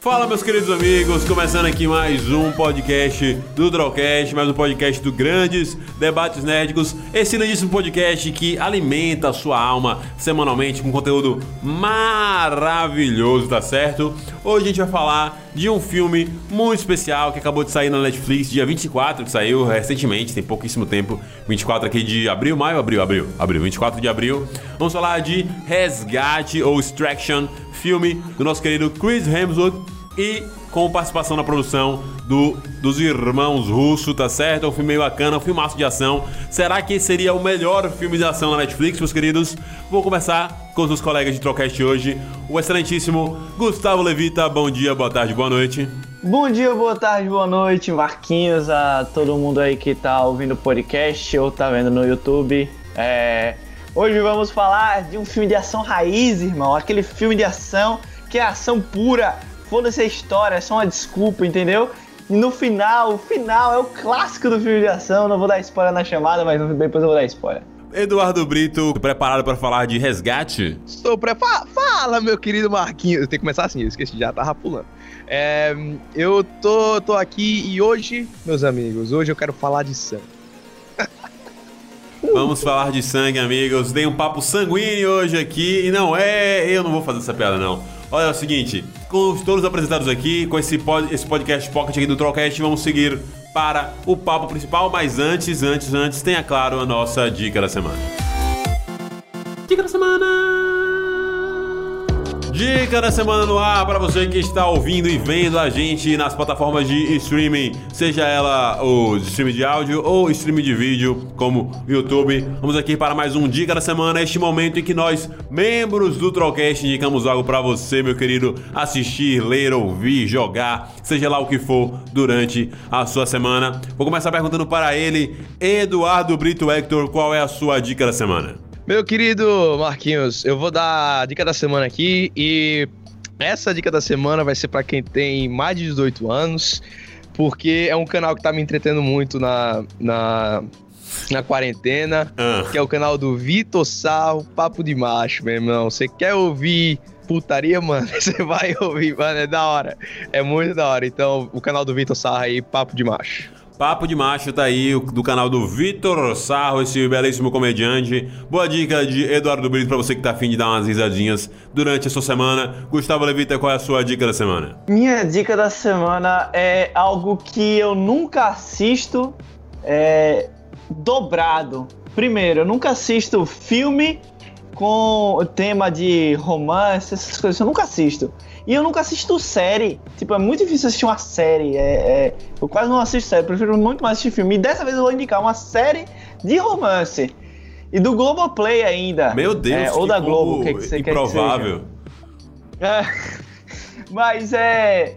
Fala, meus queridos amigos, começando aqui mais um podcast do Drawcast, mais um podcast do Grandes Debates Nerdicos, esse lindíssimo podcast que alimenta a sua alma semanalmente com conteúdo maravilhoso, tá certo? Hoje a gente vai falar de um filme muito especial que acabou de sair na Netflix, dia 24, que saiu recentemente, tem pouquíssimo tempo, 24 aqui de abril, maio, abril, abril, abril, 24 de abril. Vamos falar de Resgate ou Extraction, filme do nosso querido Chris Hemsworth e com participação na produção do, dos irmãos Russo, tá certo? É um filme meio bacana, um filmaço de ação. Será que seria o melhor filme de ação na Netflix, meus queridos? Vou começar com os meus colegas de Trocast hoje, o excelentíssimo Gustavo Levita. Bom dia, boa tarde, boa noite. Bom dia, boa tarde, boa noite, Marquinhos, a todo mundo aí que tá ouvindo o podcast ou tá vendo no YouTube. É... Hoje vamos falar de um filme de ação raiz, irmão. Aquele filme de ação que é ação pura, foda-se a história, é só uma desculpa, entendeu? E no final, o final é o clássico do filme de ação. Não vou dar spoiler na chamada, mas depois eu vou dar spoiler. Eduardo Brito, preparado para falar de resgate? Estou preparado. Fala, meu querido Marquinhos. Tem que começar assim, eu esqueci, já tava pulando. É, eu tô, tô aqui e hoje, meus amigos, hoje eu quero falar de sangue. Vamos falar de sangue, amigos. Tem um papo sanguíneo hoje aqui e não é. Eu não vou fazer essa piada, não. Olha é o seguinte, com todos apresentados aqui, com esse, pod, esse podcast pocket aqui do Trollcast, vamos seguir para o papo principal, mas antes, antes, antes, tenha claro a nossa dica da semana. Dica da semana! Dica da semana no ar para você que está ouvindo e vendo a gente nas plataformas de streaming, seja ela o streaming de áudio ou streaming de vídeo, como YouTube. Vamos aqui para mais um Dica da semana, este momento em que nós, membros do Trollcast, indicamos algo para você, meu querido, assistir, ler, ouvir, jogar, seja lá o que for durante a sua semana. Vou começar perguntando para ele, Eduardo Brito Hector, qual é a sua dica da semana? Meu querido Marquinhos, eu vou dar a dica da semana aqui e essa dica da semana vai ser para quem tem mais de 18 anos, porque é um canal que tá me entretendo muito na, na, na quarentena, ah. que é o canal do Vitor Sarro, Papo de Macho, meu irmão. Você quer ouvir putaria, mano? Você vai ouvir, mano, é da hora. É muito da hora. Então, o canal do Vitor Sarro aí, Papo de Macho. Papo de Macho tá aí, do canal do Vitor Sarro, esse belíssimo comediante. Boa dica de Eduardo Brito pra você que tá afim de dar umas risadinhas durante a sua semana. Gustavo Levita, qual é a sua dica da semana? Minha dica da semana é algo que eu nunca assisto é, dobrado. Primeiro, eu nunca assisto filme com tema de romance, essas coisas, eu nunca assisto. E eu nunca assisto série. Tipo, é muito difícil assistir uma série. É, é, eu quase não assisto série, prefiro muito mais assistir filme. E dessa vez eu vou indicar uma série de romance. E do Globoplay ainda. Meu Deus, é, Ou da Globo, o que, que você quer que. É, mas é.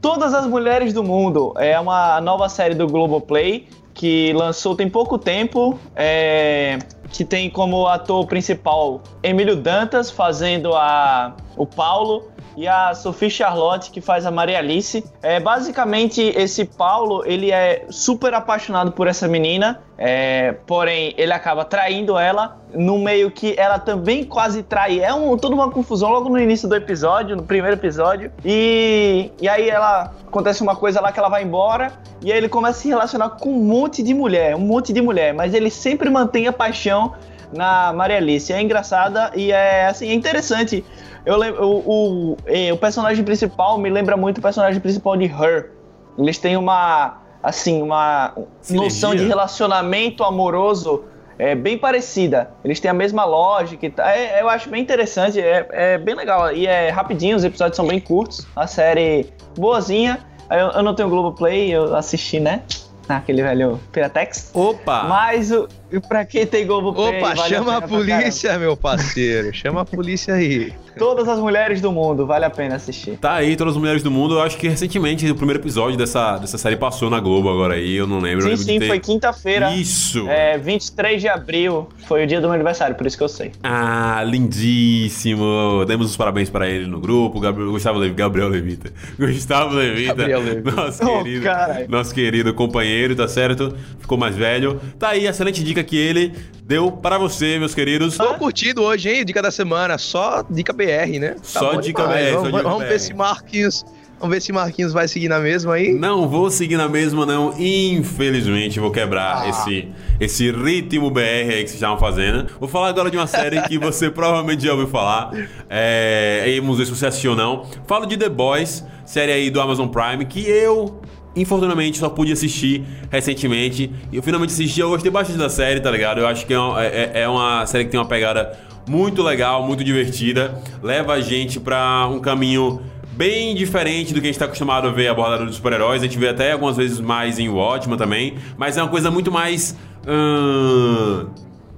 Todas as Mulheres do Mundo é uma nova série do Globoplay que lançou tem pouco tempo. É, que tem como ator principal Emílio Dantas fazendo a, o Paulo e a Sophie Charlotte, que faz a Maria Alice. É, basicamente, esse Paulo, ele é super apaixonado por essa menina, é, porém, ele acaba traindo ela, no meio que ela também quase trai. É um, toda uma confusão logo no início do episódio, no primeiro episódio. E, e aí ela acontece uma coisa lá que ela vai embora, e aí ele começa a se relacionar com um monte de mulher, um monte de mulher, mas ele sempre mantém a paixão na Maria Alice. É engraçada e é assim, é interessante. Eu lembro, o, o, o personagem principal me lembra muito o personagem principal de Her. Eles têm uma assim, uma Sinergia. noção de relacionamento amoroso é bem parecida. Eles têm a mesma lógica e tal. É, eu acho bem interessante, é, é, bem legal. E é rapidinho, os episódios são bem curtos. A série boazinha. Eu, eu não tenho Globoplay, eu assisti, né? Naquele velho Piratex. Opa! Mas o, pra quem tem Globoplay... Opa, vale chama a, a polícia, meu parceiro. chama a polícia aí. Todas as mulheres do mundo, vale a pena assistir. Tá aí, Todas as Mulheres do Mundo. Eu acho que recentemente o primeiro episódio dessa, dessa série passou na Globo agora aí, eu não lembro. Sim, sim, ter... foi quinta-feira. Isso! É, 23 de abril, foi o dia do meu aniversário, por isso que eu sei. Ah, lindíssimo! Demos os parabéns para ele no grupo, Gabriel, Gustavo Levi, Gabriel Levita. Gustavo Levita, Gabriel Levita. nosso oh, querido, nosso querido companheiro, tá certo? Ficou mais velho. Tá aí, excelente dica que ele deu para você, meus queridos. Tô curtindo hoje, hein? Dica da semana, só dica BR, né? Tá só dica BR. Vamos, só dica vamos BR. ver se Marquinhos. Vamos ver se Marquinhos vai seguir na mesma aí. Não vou seguir na mesma, não. Infelizmente, vou quebrar ah. esse, esse ritmo BR aí que vocês estavam fazendo. Vou falar agora de uma série que você provavelmente já ouviu falar. É, vamos ver se você assistiu ou não. Falo de The Boys, série aí do Amazon Prime, que eu Infortunadamente, só pude assistir recentemente. E eu finalmente assisti, eu gostei bastante da série, tá ligado? Eu acho que é uma, é, é uma série que tem uma pegada muito legal, muito divertida. Leva a gente pra um caminho bem diferente do que a gente está acostumado a ver abordado dos super-heróis. A gente vê até algumas vezes mais em Watchmen também. Mas é uma coisa muito mais. Hum,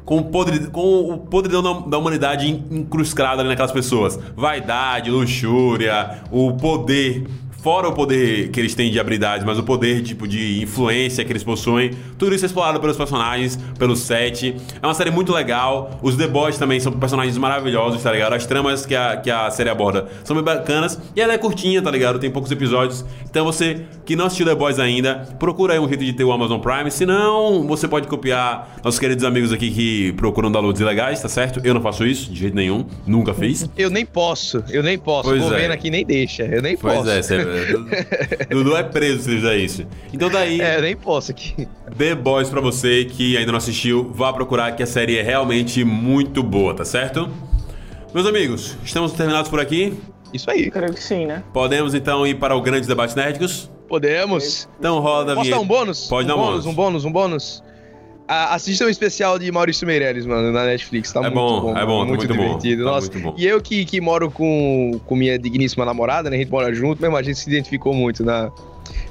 com, o podre, com o podridão da, da humanidade incrustado ali naquelas pessoas. Vaidade, luxúria, o poder fora o poder que eles têm de habilidades, mas o poder tipo de influência que eles possuem, tudo isso é explorado pelos personagens, pelo set. É uma série muito legal. Os The Boys também são personagens maravilhosos, tá ligado? As tramas que a, que a série aborda são bem bacanas e ela é curtinha, tá ligado? Tem poucos episódios. Então você que não assistiu The Boys ainda, procura aí um jeito de ter o Amazon Prime. Se não, você pode copiar nossos queridos amigos aqui que procuram downloads ilegais, tá certo? Eu não faço isso de jeito nenhum, nunca fiz. Eu nem posso, eu nem posso. Pois o governo é. aqui nem deixa, eu nem pois posso. é, você Dudu é preso se fizer isso. Então daí. É, nem posso aqui. The Boys pra você que ainda não assistiu, vá procurar que a série é realmente muito boa, tá certo? Meus amigos, estamos terminados por aqui? Isso aí. Creio que sim, né? Podemos então ir para o grande debate nerdicos? Podemos. Então roda a Posso dar um bônus? Pode um dar um bônus. Um bônus, um bônus. Ah, assistam o especial de Maurício Meirelles, mano, na Netflix. Tá É muito bom, bom. é bom, tá muito, muito bom, divertido. tá Nossa, muito bom. E eu que, que moro com, com minha digníssima namorada, né? A gente mora junto, mesmo a gente se identificou muito na,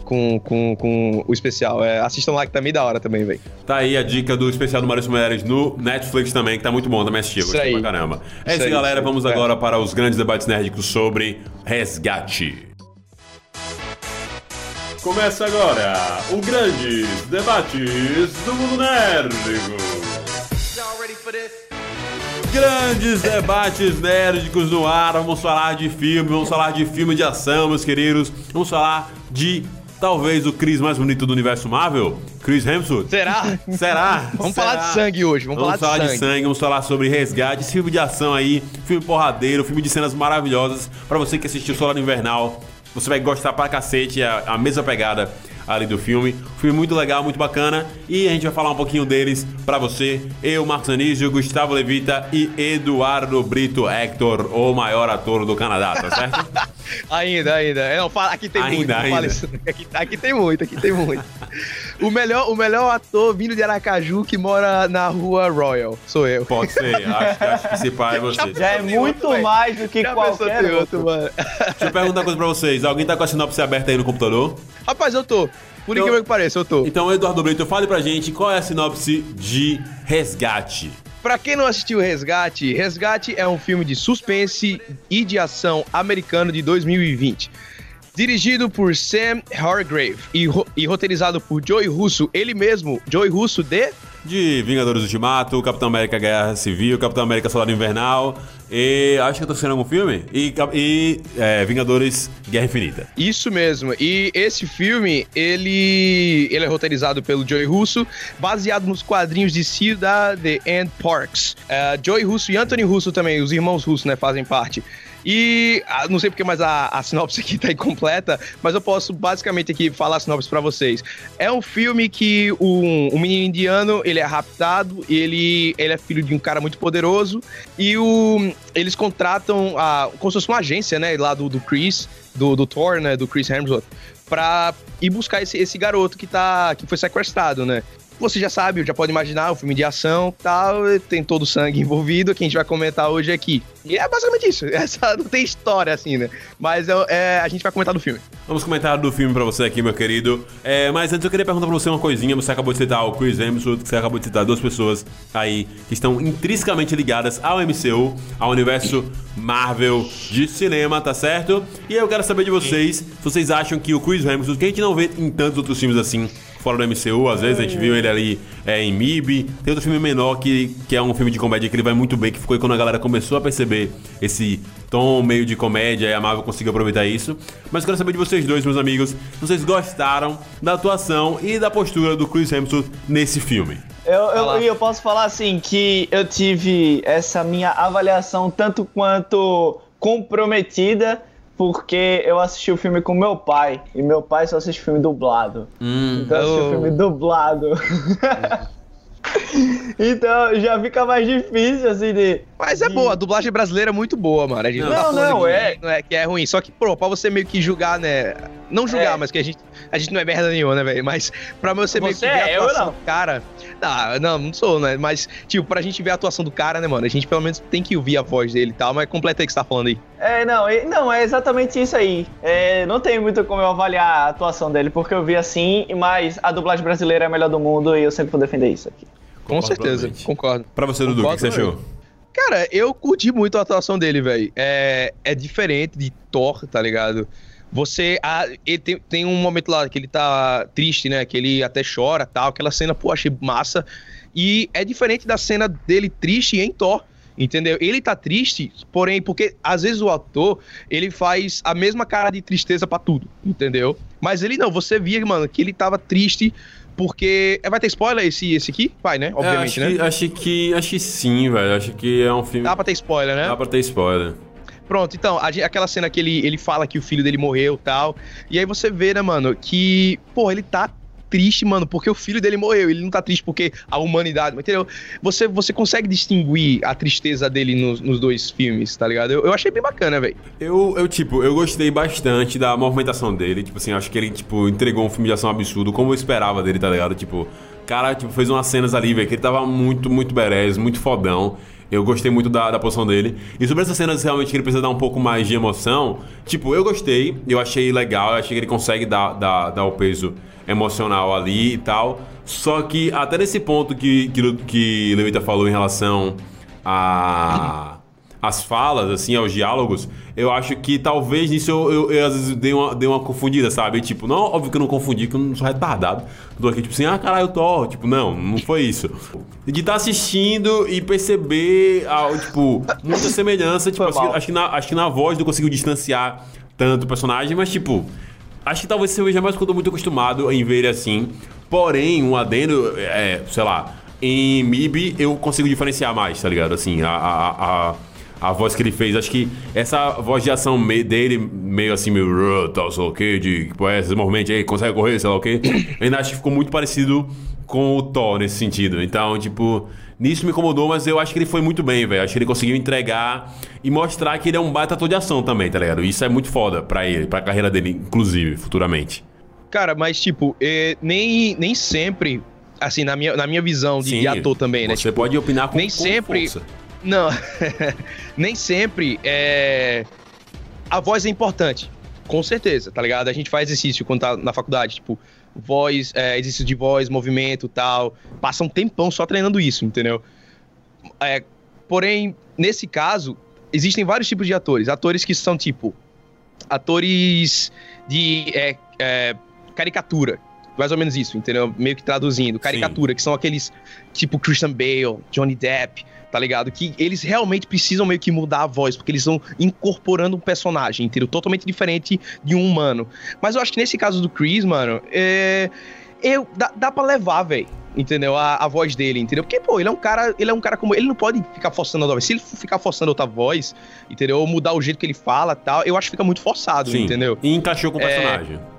com, com, com o especial. É, assistam lá que tá meio da hora também, velho. Tá aí a dica do especial do Maurício Meirelles no Netflix também, que tá muito bom, também assisti, eu gostei pra caramba. É Isso isso, aí, galera, isso vamos É. agora para os grandes debates nerdicos sobre resgate. Começa agora o Grandes Debates do Mundo Nérdico. Grandes debates nerdicos no ar. Vamos falar de filme, vamos falar de filme de ação, meus queridos. Vamos falar de talvez o Chris mais bonito do universo Marvel, Chris Hemsworth. Será? Será? Vamos Será? falar de sangue hoje, vamos, Vamos falar de sangue, vamos falar sobre resgate, esse filme de ação aí, filme porradeiro, filme de cenas maravilhosas. Pra você que assistiu Solar Invernal, você vai gostar pra cacete, é a, a mesma pegada ali do filme. Filme muito legal, muito bacana. E a gente vai falar um pouquinho deles pra você. Eu, Marcos Anísio, Gustavo Levita e Eduardo Brito Hector, o maior ator do Canadá, tá certo? Ainda, ainda. É, Não, fala, aqui tem Ainda, muito. ainda. isso. Aqui, aqui tem muito, aqui tem muito. o, melhor, o melhor ator vindo de Aracaju que mora na rua Royal. Sou eu. Pode ser, acho, que- acho que esse pai é você. Já é muito outro, mais do que Já qualquer outro. outro, mano. Deixa eu perguntar uma coisa pra vocês. Alguém tá com a sinopse aberta aí no computador? Rapaz, eu tô. Por Eu- incrível que pareça, eu tô. Então, Eduardo Brito, fale pra gente qual é a sinopse de Resgate. Pra quem não assistiu Resgate, Resgate é um filme de suspense e de ação americano de 2020. Dirigido por Sam Hargrave e, ro- e roteirizado por Joey Russo, ele mesmo, Joey Russo de De Vingadores Ultimato, Capitão América Guerra Civil, Capitão América Soldado Invernal e. Acho que eu tô assistindo algum filme? E, e é, Vingadores Guerra Infinita. Isso mesmo. E esse filme, ele, ele é roteirizado pelo Joey Russo, baseado nos quadrinhos de si da The End Parks. É, Joey Russo e Anthony Russo também, os irmãos Russo, né, fazem parte. E ah, não sei porque mais a, a sinopse aqui tá incompleta, mas eu posso basicamente aqui falar a sinopse pra vocês. É um filme que um, um menino indiano, ele é raptado, ele, ele é filho de um cara muito poderoso, e o, eles contratam a, como se fosse uma agência, né, lá do, do Chris, do, do Thor, né, do Chris Hemsworth, pra ir buscar esse, esse garoto que, tá, que foi sequestrado, né? Você já sabe, já pode imaginar, o filme de ação tal, tem todo o sangue envolvido, que a gente vai comentar hoje aqui. E é basicamente isso. Essa não tem história assim, né? Mas é, é, a gente vai comentar do filme. Vamos comentar do filme pra você aqui, meu querido. É, mas antes eu queria perguntar pra você uma coisinha. Você acabou de citar o Chris Hemsworth, você acabou de citar duas pessoas aí que estão intrinsecamente ligadas ao MCU, ao universo Marvel de cinema, tá certo? E eu quero saber de vocês, se vocês acham que o Chris Hemsworth, que a gente não vê em tantos outros filmes assim, fora do MCU, às vezes a gente viu ele ali é, em MIB. Tem outro filme menor que, que é um filme de comédia que ele vai muito bem, que foi quando a galera começou a perceber esse tom meio de comédia e a Marvel conseguiu aproveitar isso. Mas quero saber de vocês dois, meus amigos, se vocês gostaram da atuação e da postura do Chris Hemsworth nesse filme. Eu, eu, eu, posso falar assim que eu tive essa minha avaliação tanto quanto comprometida porque eu assisti o filme com meu pai e meu pai só assiste filme dublado. Hum, então eu assisti o oh. filme dublado. então já fica mais difícil, assim, de. Mas é de... boa, a dublagem brasileira é muito boa, mano. A gente não, não, tá não é. não é que é ruim. Só que, pô, pra você meio que julgar, né? Não julgar, é. mas que a gente, a gente não é merda nenhuma, né, velho? Mas pra você, você meio que ver é, a atuação do cara. Não, não, não sou, né? Mas, tipo, pra gente ver a atuação do cara, né, mano? A gente pelo menos tem que ouvir a voz dele e tal, mas completa aí o que você tá falando aí. É, não, não, é exatamente isso aí. É, não tem muito como eu avaliar a atuação dele, porque eu vi assim, mas a dublagem brasileira é a melhor do mundo e eu sempre vou defender isso aqui. Com certeza, concordo. Pra você, Dudu, o que você achou? Cara, eu curti muito a atuação dele, velho. É, é diferente de Thor, tá ligado? Você. Ah, ele tem, tem um momento lá que ele tá triste, né? Que ele até chora tal. Aquela cena, pô, achei massa. E é diferente da cena dele triste em Thor. Entendeu? Ele tá triste, porém, porque às vezes o ator, ele faz a mesma cara de tristeza para tudo, entendeu? Mas ele não, você via, mano, que ele tava triste porque. Vai ter spoiler esse, esse aqui? Vai, né? Obviamente, é, acho né? Que, acho que. Acho que sim, velho. Acho que é um filme. Dá pra ter spoiler, né? Dá pra ter spoiler. Pronto, então, a, aquela cena que ele, ele fala que o filho dele morreu tal. E aí você vê, né, mano, que, pô, ele tá triste, mano, porque o filho dele morreu. Ele não tá triste porque a humanidade, entendeu? Você, você consegue distinguir a tristeza dele nos, nos dois filmes, tá ligado? Eu, eu achei bem bacana, velho. Eu, eu, tipo, eu gostei bastante da movimentação dele. Tipo assim, acho que ele, tipo, entregou um filme de ação absurdo, como eu esperava dele, tá ligado? Tipo, cara, tipo, fez umas cenas ali, velho, que ele tava muito, muito berés, muito fodão. Eu gostei muito da, da posição dele. E sobre essas cenas realmente que ele precisa dar um pouco mais de emoção, tipo, eu gostei, eu achei legal, eu achei que ele consegue dar, dar, dar o peso emocional ali e tal. Só que até nesse ponto que, que, que Levita falou em relação a as falas, assim, aos diálogos, eu acho que talvez nisso eu, eu, eu, às vezes dei uma, dei uma confundida, sabe? Tipo, não, óbvio que eu não confundi, que eu não sou retardado. Tô aqui, tipo assim, ah, caralho, eu tô. Tipo, não, não foi isso. De estar tá assistindo e perceber, ah, tipo, muita semelhança. Tipo, acho, acho, que na, acho que na voz não consigo distanciar tanto o personagem, mas, tipo, acho que talvez seja mais quando eu tô muito acostumado em ver ele assim. Porém, um adendo, é, sei lá, em MIB eu consigo diferenciar mais, tá ligado? Assim, a, a, a a voz que ele fez. Acho que essa voz de ação dele, meio assim, meio tal, sei lá o que, de tipo, é, esses movimentos aí, consegue correr, sei lá o que. Ainda acho que ficou muito parecido com o Thor nesse sentido. Então, tipo, nisso me incomodou, mas eu acho que ele foi muito bem, velho. Acho que ele conseguiu entregar e mostrar que ele é um baita ator de ação também, tá ligado? Isso é muito foda pra ele, pra carreira dele, inclusive, futuramente. Cara, mas tipo, é, nem, nem sempre assim, na minha, na minha visão de, Sim, de ator também, né? Você tipo, pode opinar com Nem com sempre. Força. Não, nem sempre é... a voz é importante. Com certeza, tá ligado? A gente faz exercício quando tá na faculdade, tipo, voz, é, exercício de voz, movimento tal. Passa um tempão só treinando isso, entendeu? É, porém, nesse caso, existem vários tipos de atores. Atores que são, tipo, atores de é, é, caricatura. Mais ou menos isso, entendeu? Meio que traduzindo. Caricatura, Sim. que são aqueles, tipo, Christian Bale, Johnny Depp, tá ligado? Que eles realmente precisam meio que mudar a voz, porque eles estão incorporando um personagem, entendeu? Totalmente diferente de um humano. Mas eu acho que nesse caso do Chris, mano, é eu, dá, dá pra levar, velho entendeu? A, a voz dele, entendeu? Porque, pô, ele é um cara, ele é um cara como. Ele não pode ficar forçando outra voz. Se ele ficar forçando outra voz, entendeu? Ou mudar o jeito que ele fala tal, eu acho que fica muito forçado, Sim. entendeu? E encaixou com o personagem. É,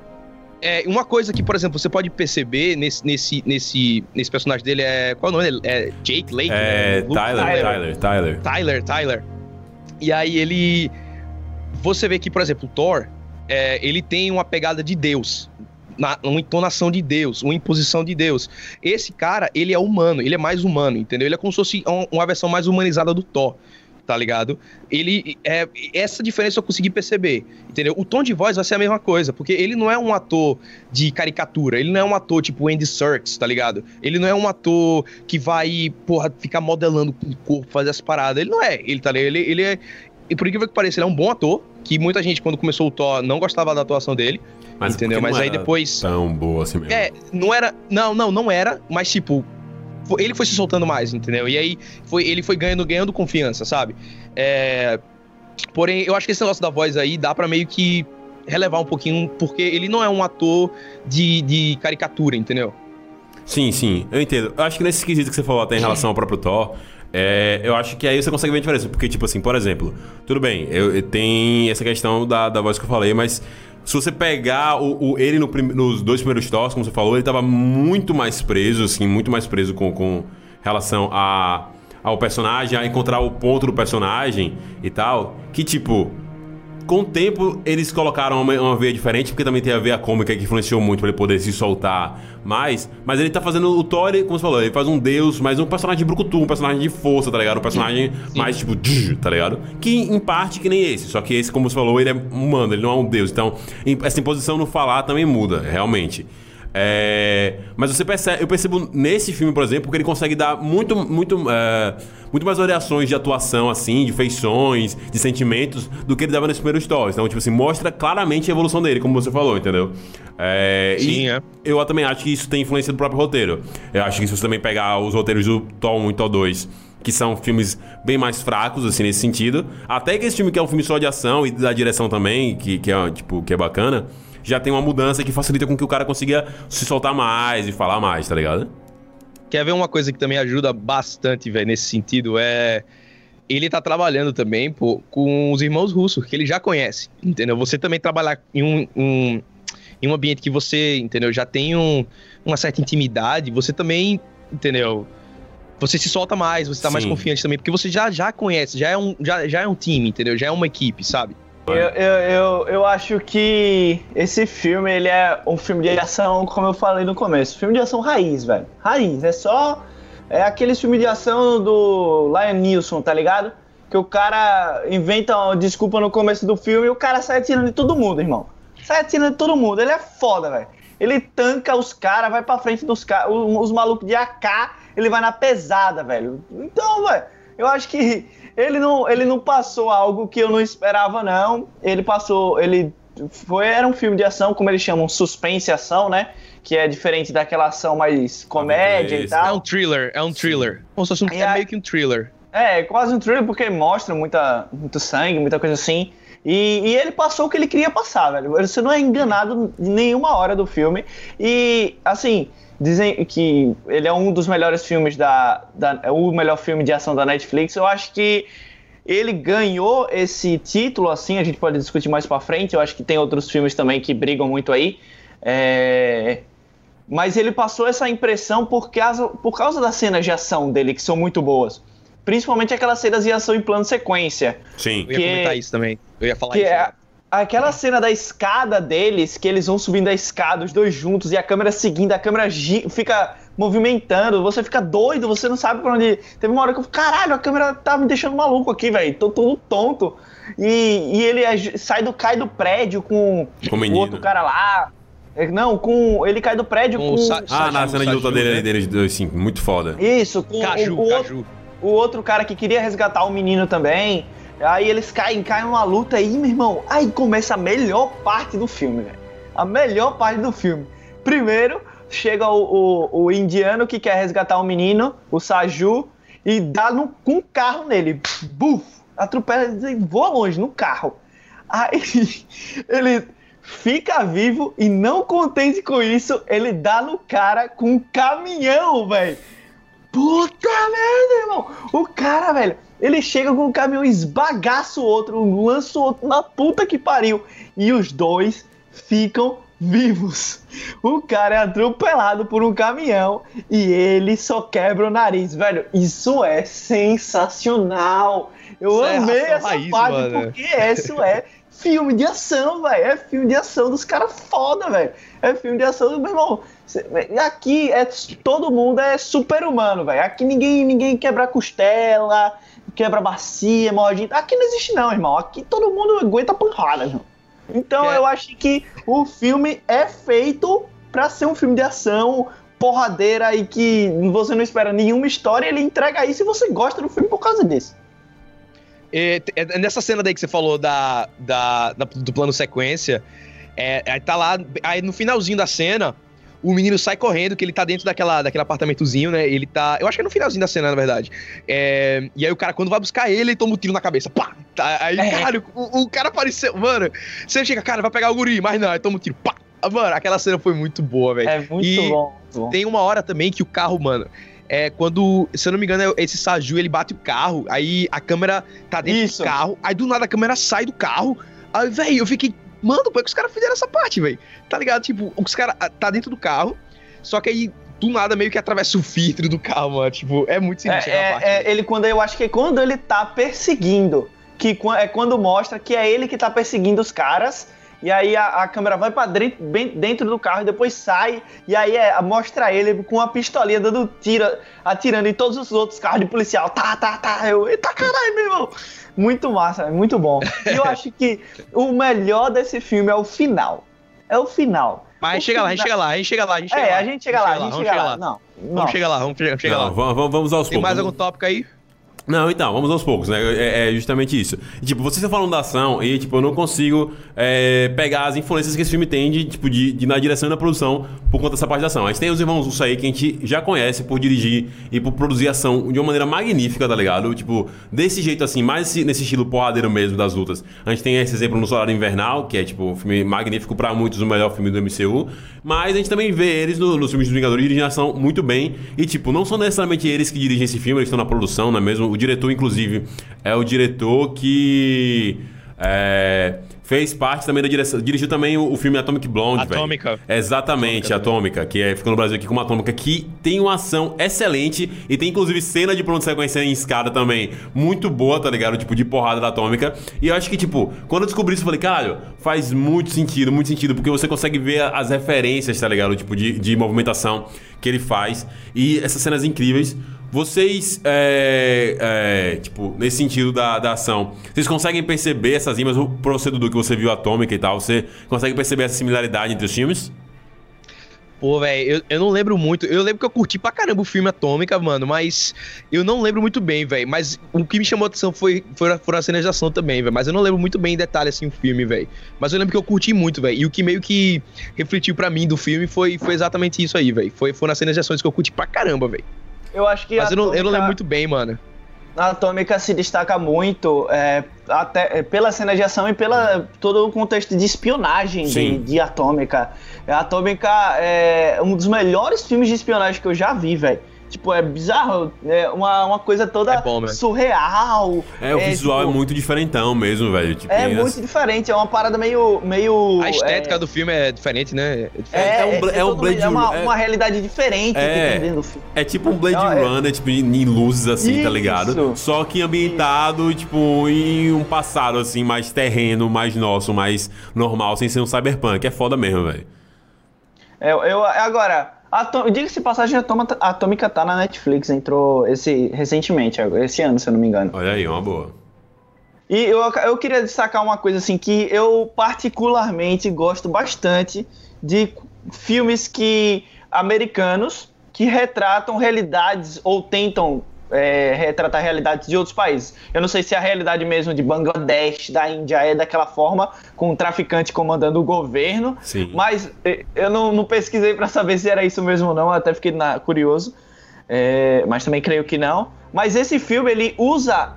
é, uma coisa que, por exemplo, você pode perceber nesse, nesse, nesse, nesse personagem dele é. Qual é o nome dele? É Jake Lake? É, né? Tyler, Tyler, Tyler. Tyler, Tyler. E aí ele. Você vê que, por exemplo, o Thor, é, ele tem uma pegada de Deus, na, uma entonação de Deus, uma imposição de Deus. Esse cara, ele é humano, ele é mais humano, entendeu? Ele é como se fosse uma versão mais humanizada do Thor tá ligado? Ele é essa diferença eu consegui perceber, entendeu? O tom de voz vai ser a mesma coisa, porque ele não é um ator de caricatura, ele não é um ator tipo Andy Serkis, tá ligado? Ele não é um ator que vai, porra, ficar modelando com o corpo, fazer as paradas, ele não é, ele tá ligado? Ele, ele é e por incrível que pareça, ele é um bom ator, que muita gente quando começou o Thor não gostava da atuação dele, mas entendeu? Mas aí depois. Tão boa assim mesmo. É, não era. Não, não, não era, mas tipo. Ele foi se soltando mais, entendeu? E aí foi, ele foi ganhando, ganhando confiança, sabe? É, porém, eu acho que esse negócio da voz aí dá para meio que relevar um pouquinho, porque ele não é um ator de, de caricatura, entendeu? Sim, sim, eu entendo. Eu acho que nesse quesito que você falou até em relação ao próprio Thor, é, eu acho que aí você consegue ver a diferença. Porque, tipo assim, por exemplo, tudo bem, eu, eu tem essa questão da, da voz que eu falei, mas se você pegar o, o ele no prim, nos dois primeiros toques, como você falou, ele tava muito mais preso, assim, muito mais preso com, com relação a, ao personagem, a encontrar o ponto do personagem e tal. Que tipo, com o tempo, eles colocaram uma, uma veia diferente, porque também tem a veia cômica que influenciou muito pra ele poder se soltar mais. Mas ele tá fazendo o Thor, como você falou, ele faz um deus, mas um personagem de brucutu, um personagem de força, tá ligado? Um personagem Sim. mais tipo, tá ligado? Que em parte que nem esse, só que esse, como você falou, ele é humano, ele não é um deus. Então, essa imposição no falar também muda, realmente. É, mas você percebe, eu percebo nesse filme, por exemplo, que ele consegue dar muito, muito, é, muito mais variações de atuação, assim, de feições, de sentimentos, do que ele dava nos primeiros stories. Então, tipo assim, mostra claramente a evolução dele, como você falou, entendeu? É, Sim, é. Eu também acho que isso tem influência do próprio roteiro. Eu acho que se você também pegar os roteiros do Tom 1 e Tom 2, que são filmes bem mais fracos, assim, nesse sentido. Até que esse filme que é um filme só de ação e da direção também, que, que, é, tipo, que é bacana já tem uma mudança que facilita com que o cara consiga se soltar mais e falar mais, tá ligado? Quer ver uma coisa que também ajuda bastante, velho, nesse sentido? É. Ele tá trabalhando também pô, com os irmãos russos, que ele já conhece, entendeu? Você também trabalhar em um, um em um ambiente que você, entendeu, já tem um, uma certa intimidade, você também, entendeu? Você se solta mais, você tá Sim. mais confiante também, porque você já, já conhece, já é, um, já, já é um time, entendeu? Já é uma equipe, sabe? Eu, eu, eu, eu, acho que esse filme, ele é um filme de ação, como eu falei no começo. Filme de ação raiz, velho. Raiz. É só... É aquele filme de ação do Lion Nilson, tá ligado? Que o cara inventa uma desculpa no começo do filme e o cara sai atirando de todo mundo, irmão. Sai atirando de todo mundo. Ele é foda, velho. Ele tanca os caras, vai pra frente dos caras. Os, os malucos de AK, ele vai na pesada, velho. Então, velho, eu acho que ele não, ele não passou algo que eu não esperava, não. Ele passou. Ele foi, era um filme de ação, como eles chamam, suspense ação, né? Que é diferente daquela ação mais comédia e tal. É um thriller, é um thriller. Como se fosse um, é, meio que um thriller. É, quase um thriller porque mostra muita, muito sangue, muita coisa assim. E, e, ele passou o que ele queria passar, velho. Você não é enganado em nenhuma hora do filme. E, assim, Dizem que ele é um dos melhores filmes da, da. É o melhor filme de ação da Netflix. Eu acho que ele ganhou esse título, assim, a gente pode discutir mais pra frente. Eu acho que tem outros filmes também que brigam muito aí. É... Mas ele passou essa impressão por causa, por causa das cenas de ação dele, que são muito boas. Principalmente aquelas cenas de ação em plano sequência. Sim. Eu ia comentar isso também. Eu ia falar isso. É, Aquela cena da escada deles, que eles vão subindo a escada, os dois juntos, e a câmera seguindo, a câmera fica movimentando, você fica doido, você não sabe pra onde. Teve uma hora que eu caralho, a câmera tá me deixando maluco aqui, velho. Tô todo tonto. E, e ele sai do, cai do prédio com, com o outro cara lá. É, não, com. Ele cai do prédio com. com ah, na cena de luta dele, deles dois, sim, muito foda. Isso, com Caju, o, o, Outro, o outro cara que queria resgatar o menino também. Aí eles caem, caem numa luta aí, meu irmão. Aí começa a melhor parte do filme, velho. A melhor parte do filme. Primeiro, chega o, o, o, indiano que quer resgatar o menino, o Saju, e dá no, com um carro nele. Buf! Atropela e voa longe no carro. Aí ele fica vivo e não contente com isso, ele dá no cara com um caminhão, velho. Puta merda, irmão. O cara, velho, ele chega com o caminhão, esbagaça o outro, lança o outro na puta que pariu. E os dois ficam vivos. O cara é atropelado por um caminhão e ele só quebra o nariz, velho. Isso é sensacional. Eu isso é amei é essa raiz, parte mano. porque isso é filme de ação, velho. É filme de ação dos caras foda, velho. É filme de ação do meu irmão. Aqui é todo mundo é super humano, velho. Aqui ninguém ninguém quebra costela, quebra bacia, morre Aqui não existe não, irmão. Aqui todo mundo aguenta pancada, irmão. Então é. eu acho que o filme é feito para ser um filme de ação, porradeira e que você não espera nenhuma história, ele entrega isso e você gosta do filme por causa disso. É, é, nessa cena daí que você falou da, da, da do plano sequência, é, aí tá lá, aí no finalzinho da cena, o menino sai correndo, que ele tá dentro daquela, daquele apartamentozinho, né? Ele tá. Eu acho que é no finalzinho da cena, na verdade. É, e aí o cara, quando vai buscar ele, ele toma um tiro na cabeça. Pá! Tá, aí, é. cara, o, o, cara apareceu. Mano, você chega, cara, vai pegar o guri, mas não, aí toma um tiro. Pá! Mano, aquela cena foi muito boa, velho. É muito e bom, bom. Tem uma hora também que o carro, mano. É quando, se eu não me engano, é esse Saju ele bate o carro, aí a câmera tá dentro Isso. do carro, aí do nada a câmera sai do carro. Aí, velho, eu fiquei Mano, como é que os caras fizeram essa parte, velho? Tá ligado? Tipo, os caras ah, tá dentro do carro, só que aí do nada meio que atravessa o filtro do carro, mano. Tipo, é muito sinistro é, é, parte, é ele quando eu acho que é quando ele tá perseguindo, que é quando mostra que é ele que tá perseguindo os caras. E aí a, a câmera vai pra dentro, bem dentro do carro e depois sai. E aí é, mostra ele com uma pistolinha dando tiro, atirando em todos os outros carros de policial. Tá, tá, tá. Eu, eita caralho, meu irmão. Muito massa, muito bom. E eu acho que o melhor desse filme é o final. É o final. Mas a gente chega lá, a gente chega lá, a gente chega lá, a gente chega é, lá. a gente chega lá, a gente chega lá. Não, não. Vamos chegar lá, vamos chegar lá. Vamos, vamos aos Tem mais algum tópico aí? Não, então, vamos aos poucos, né? É, é justamente isso. tipo, vocês estão falando da ação e, tipo, eu não consigo é, pegar as influências que esse filme tem de, tipo, de, de, na direção e na produção por conta dessa parte da ação. A gente tem os irmãos Russo aí que a gente já conhece por dirigir e por produzir ação de uma maneira magnífica, tá ligado? Tipo, desse jeito assim, mais nesse estilo porradeiro mesmo das lutas. A gente tem esse exemplo no Solar Invernal, que é, tipo, um filme magnífico para muitos, o melhor filme do MCU. Mas a gente também vê eles no, nos filmes dos Vingadores dirigem ação muito bem. E, tipo, não são necessariamente eles que dirigem esse filme, eles estão na produção, não é mesmo? O diretor, inclusive, é o diretor que. É, Fez parte também da direção. Dirigiu também o, o filme Atomic Blonde, Atômica. Exatamente, Atômica, Atômica, que é, ficou no Brasil aqui como Atômica, que tem uma ação excelente e tem inclusive cena de pronto sequência em escada também muito boa, tá ligado? Tipo, de porrada da Atômica. E eu acho que, tipo, quando eu descobri isso, eu falei, caralho, faz muito sentido, muito sentido, porque você consegue ver as referências, tá ligado? Tipo, de, de movimentação que ele faz. E essas cenas incríveis. Vocês, é, é, tipo, nesse sentido da, da ação, vocês conseguem perceber essas rimas, você, Dudu, que você viu Atômica e tal, você consegue perceber essa similaridade entre os filmes? Pô, velho, eu, eu não lembro muito. Eu lembro que eu curti pra caramba o filme Atômica, mano, mas eu não lembro muito bem, velho. Mas o que me chamou a atenção foi, foi, foram as cenas de ação também, velho. Mas eu não lembro muito bem em detalhe, assim, o filme, velho. Mas eu lembro que eu curti muito, velho. E o que meio que refletiu para mim do filme foi, foi exatamente isso aí, velho. Foi, foram as cenas de ações que eu curti pra caramba, velho. Eu acho que. Mas eu não, eu não lembro muito bem, mano. A Atômica se destaca muito é, até, é, pela cena de ação e pela todo o contexto de espionagem de, de, Atômica. A Atômica é um dos melhores filmes de espionagem que eu já vi, velho. Tipo, é bizarro. É uma, uma coisa toda é bom, surreal. É, o é, visual é tipo, é muito diferentão mesmo, velho. Tipo, é muito diferente, é uma parada meio. meio a estética é... do filme é diferente, né? É, é, é um, é, um Blade É uma, uma realidade diferente é, que tem dentro do filme. É tipo um Blade Runner, tipo, em luzes assim, Isso. tá ligado? Só que ambientado, Isso. tipo, em um passado, assim, mais terreno, mais nosso, mais normal, sem ser um cyberpunk. É foda mesmo, velho. É, eu, agora, Diga-se passagem, a Atômica tá na Netflix, entrou esse recentemente, esse ano, se eu não me engano. Olha aí, uma boa. E eu, eu queria destacar uma coisa assim que eu particularmente gosto bastante de filmes que americanos que retratam realidades ou tentam é, retratar realidades de outros países. Eu não sei se a realidade mesmo de Bangladesh, da Índia, é daquela forma, com um traficante comandando o governo. Sim. Mas é, eu não, não pesquisei para saber se era isso mesmo ou não, até fiquei na, curioso. É, mas também creio que não. Mas esse filme ele usa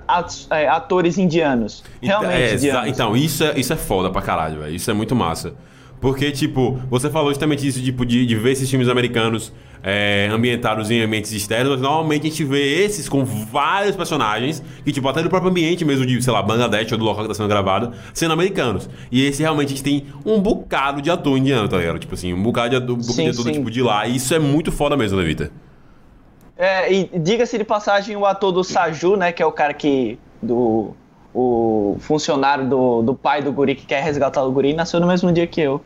é, atores indianos. Realmente é, indianos. Então, isso é, isso é foda pra caralho, véio. Isso é muito massa. Porque, tipo, você falou justamente isso, tipo, de, de ver esses filmes americanos é, ambientados em ambientes externos, mas normalmente a gente vê esses com vários personagens, que, tipo, até do próprio ambiente mesmo de, sei lá, Bangladesh ou do local que tá sendo gravado, sendo americanos. E esse realmente a gente tem um bocado de ator indiano, tá ligado? Tipo assim, um bocado de ator, um sim, de ator tipo, de lá. E isso é muito foda mesmo, Levita. É, e diga-se de passagem, o ator do Saju, né, que é o cara que. do. o funcionário do, do pai do guri que quer resgatar o guri, nasceu no mesmo dia que eu.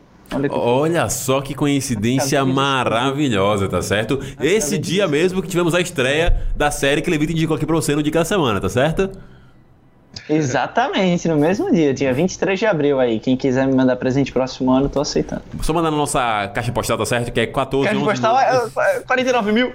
Olha, só que coincidência maravilhosa, tá certo? Esse dia mesmo que tivemos a estreia da série que Levita indicou aqui pra você no dia da semana, tá certo? Exatamente, no mesmo dia, dia 23 de abril aí. Quem quiser me mandar presente próximo ano, tô aceitando. Só mandar na nossa caixa postal, tá certo? Que é 14 Caixa postal é 49 é mil.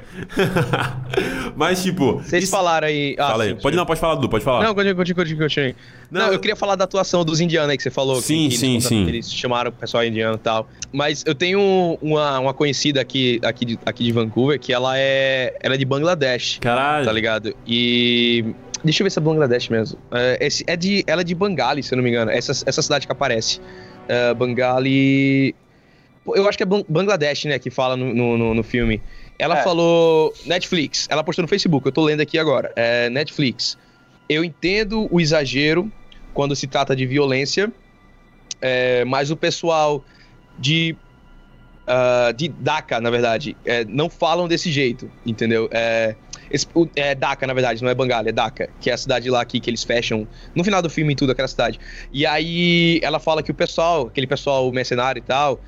Mas, tipo. Vocês isso... falaram aí. Ah, Fala aí. Sim, pode sim. não, pode falar, Du, pode falar. Não, continue, continue, continue. continue. Não, não, eu queria falar da atuação dos indianos aí que você falou. Sim, que, sim, eles, sim. Eles chamaram o pessoal indiano e tal. Mas eu tenho uma, uma conhecida aqui, aqui, de, aqui de Vancouver que ela é, ela é de Bangladesh. Caralho. Tá ligado? E Deixa eu ver se é Bangladesh mesmo. É, é de, ela é de Bangali, se eu não me engano. Essa, essa cidade que aparece. Uh, Bangali. Eu acho que é Bangladesh, né, que fala no, no, no filme. Ela é. falou Netflix. Ela postou no Facebook, eu tô lendo aqui agora. É, Netflix. Eu entendo o exagero quando se trata de violência, é, mas o pessoal de uh, de Dhaka, na verdade, é, não falam desse jeito, entendeu? É, esse, o, é Dhaka, na verdade, não é Bangalha, é Dhaka, que é a cidade lá que, que eles fecham no final do filme e tudo, aquela cidade. E aí ela fala que o pessoal, aquele pessoal mercenário e tal,